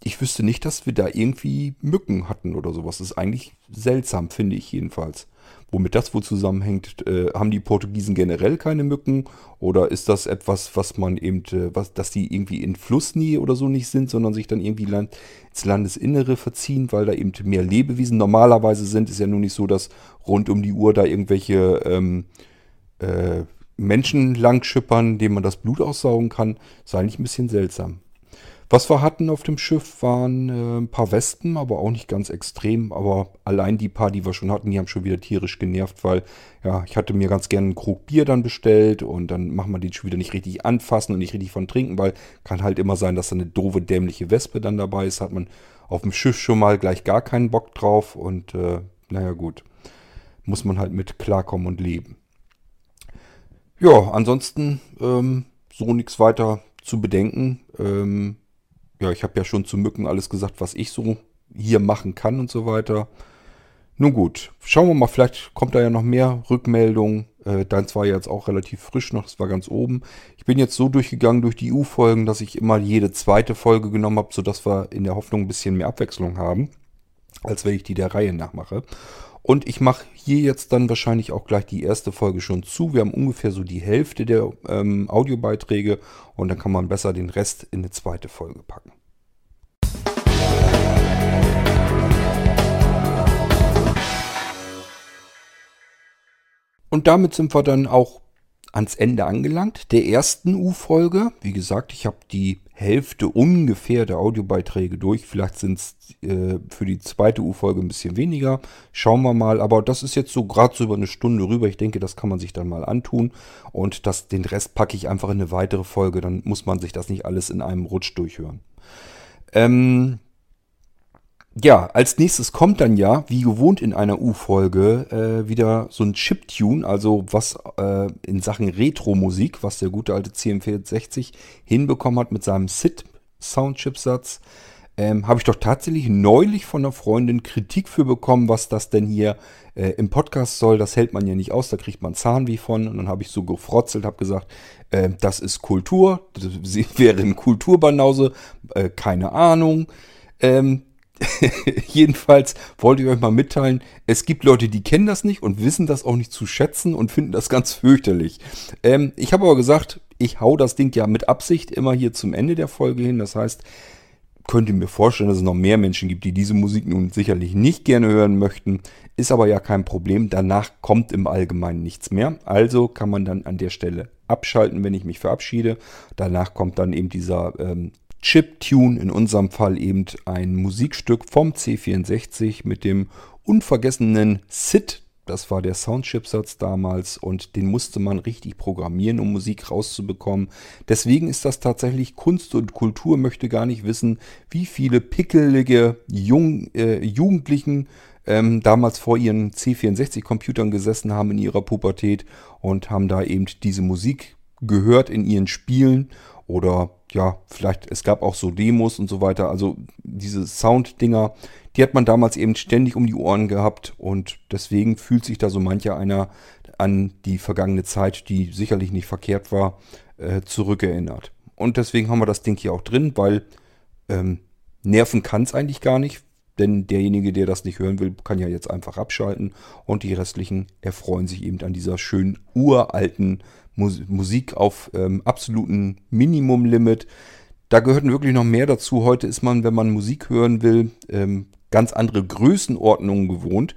ich wüsste nicht, dass wir da irgendwie Mücken hatten oder sowas. Das ist eigentlich seltsam, finde ich jedenfalls. Womit das wohl zusammenhängt, äh, haben die Portugiesen generell keine Mücken oder ist das etwas, was man eben, äh, was, dass die irgendwie in Flussnähe oder so nicht sind, sondern sich dann irgendwie land, ins Landesinnere verziehen, weil da eben mehr Lebewesen normalerweise sind. Ist ja nun nicht so, dass rund um die Uhr da irgendwelche ähm, äh, Menschen langschippern, denen man das Blut aussaugen kann. Ist eigentlich ein bisschen seltsam. Was wir hatten auf dem Schiff waren äh, ein paar Wespen, aber auch nicht ganz extrem. Aber allein die paar, die wir schon hatten, die haben schon wieder tierisch genervt, weil ja, ich hatte mir ganz gerne einen Krug Bier dann bestellt und dann machen wir den schon wieder nicht richtig anfassen und nicht richtig von trinken, weil kann halt immer sein, dass da eine doofe, dämliche Wespe dann dabei ist. Hat man auf dem Schiff schon mal gleich gar keinen Bock drauf und äh, naja gut, muss man halt mit klarkommen und leben. Ja, ansonsten ähm, so nichts weiter zu bedenken. Ähm, ja, ich habe ja schon zu Mücken alles gesagt, was ich so hier machen kann und so weiter. Nun gut, schauen wir mal, vielleicht kommt da ja noch mehr Rückmeldungen. Äh, deins war jetzt auch relativ frisch noch, das war ganz oben. Ich bin jetzt so durchgegangen durch die U-Folgen, dass ich immer jede zweite Folge genommen habe, sodass wir in der Hoffnung ein bisschen mehr Abwechslung haben, als wenn ich die der Reihe nachmache. Und ich mache hier jetzt dann wahrscheinlich auch gleich die erste Folge schon zu. Wir haben ungefähr so die Hälfte der ähm, Audiobeiträge und dann kann man besser den Rest in eine zweite Folge packen. Und damit sind wir dann auch ans Ende angelangt der ersten U-Folge. Wie gesagt, ich habe die Hälfte ungefähr der Audiobeiträge durch. Vielleicht sind es äh, für die zweite U-Folge ein bisschen weniger. Schauen wir mal. Aber das ist jetzt so gerade so über eine Stunde rüber. Ich denke, das kann man sich dann mal antun. Und das, den Rest packe ich einfach in eine weitere Folge. Dann muss man sich das nicht alles in einem Rutsch durchhören. Ähm, ja, als nächstes kommt dann ja, wie gewohnt in einer U-Folge, äh, wieder so ein Chiptune, also was äh, in Sachen Retro-Musik, was der gute alte CM460 hinbekommen hat mit seinem SID-Soundchipsatz. Ähm, Habe ich doch tatsächlich neulich von einer Freundin Kritik für bekommen, was das denn hier äh, im Podcast soll. Das hält man ja nicht aus, da kriegt man Zahnweh von. Und dann habe ich so gefrotzelt, habe gesagt, äh, das ist Kultur, sie wäre ein Kulturbanause, äh, keine Ahnung. Ähm, Jedenfalls wollte ich euch mal mitteilen, es gibt Leute, die kennen das nicht und wissen das auch nicht zu schätzen und finden das ganz fürchterlich. Ähm, ich habe aber gesagt, ich hau das Ding ja mit Absicht immer hier zum Ende der Folge hin. Das heißt, könnt ihr mir vorstellen, dass es noch mehr Menschen gibt, die diese Musik nun sicherlich nicht gerne hören möchten. Ist aber ja kein Problem. Danach kommt im Allgemeinen nichts mehr. Also kann man dann an der Stelle abschalten, wenn ich mich verabschiede. Danach kommt dann eben dieser ähm, Chip-Tune, in unserem Fall eben ein Musikstück vom C64 mit dem unvergessenen SID. Das war der Soundchipsatz damals und den musste man richtig programmieren, um Musik rauszubekommen. Deswegen ist das tatsächlich Kunst und Kultur, möchte gar nicht wissen, wie viele pickelige Jung, äh, Jugendlichen ähm, damals vor ihren C64-Computern gesessen haben in ihrer Pubertät und haben da eben diese Musik gehört in ihren Spielen oder ja, vielleicht, es gab auch so Demos und so weiter. Also diese Sound-Dinger, die hat man damals eben ständig um die Ohren gehabt und deswegen fühlt sich da so mancher einer an die vergangene Zeit, die sicherlich nicht verkehrt war, äh, zurückerinnert. Und deswegen haben wir das Ding hier auch drin, weil ähm, nerven kann es eigentlich gar nicht, denn derjenige, der das nicht hören will, kann ja jetzt einfach abschalten und die restlichen erfreuen sich eben an dieser schönen uralten Musik auf ähm, absoluten Minimum-Limit. Da gehörten wirklich noch mehr dazu. Heute ist man, wenn man Musik hören will, ähm, ganz andere Größenordnungen gewohnt.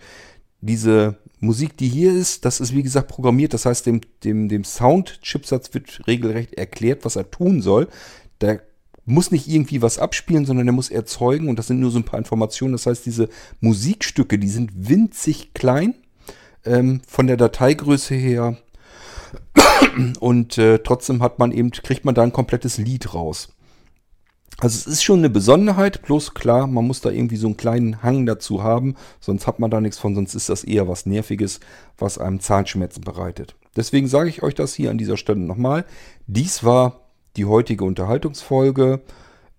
Diese Musik, die hier ist, das ist wie gesagt programmiert. Das heißt, dem, dem, dem Sound-Chipsatz wird regelrecht erklärt, was er tun soll. Der muss nicht irgendwie was abspielen, sondern er muss erzeugen und das sind nur so ein paar Informationen. Das heißt, diese Musikstücke, die sind winzig klein. Ähm, von der Dateigröße her und äh, trotzdem hat man eben, kriegt man da ein komplettes Lied raus. Also es ist schon eine Besonderheit, bloß klar, man muss da irgendwie so einen kleinen Hang dazu haben, sonst hat man da nichts von, sonst ist das eher was Nerviges, was einem Zahnschmerzen bereitet. Deswegen sage ich euch das hier an dieser Stelle nochmal. Dies war die heutige Unterhaltungsfolge.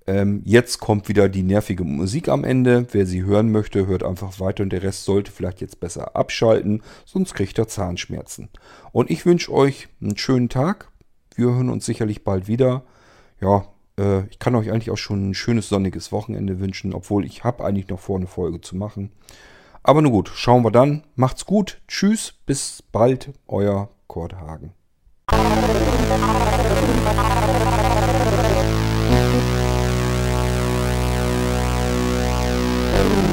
Ähm, jetzt kommt wieder die nervige Musik am Ende. Wer sie hören möchte, hört einfach weiter und der Rest sollte vielleicht jetzt besser abschalten, sonst kriegt er Zahnschmerzen. Und ich wünsche euch einen schönen Tag. Wir hören uns sicherlich bald wieder. Ja, äh, ich kann euch eigentlich auch schon ein schönes sonniges Wochenende wünschen, obwohl ich habe eigentlich noch vor, eine Folge zu machen. Aber nun gut, schauen wir dann. Macht's gut. Tschüss, bis bald, euer Kurt Hagen. Oh.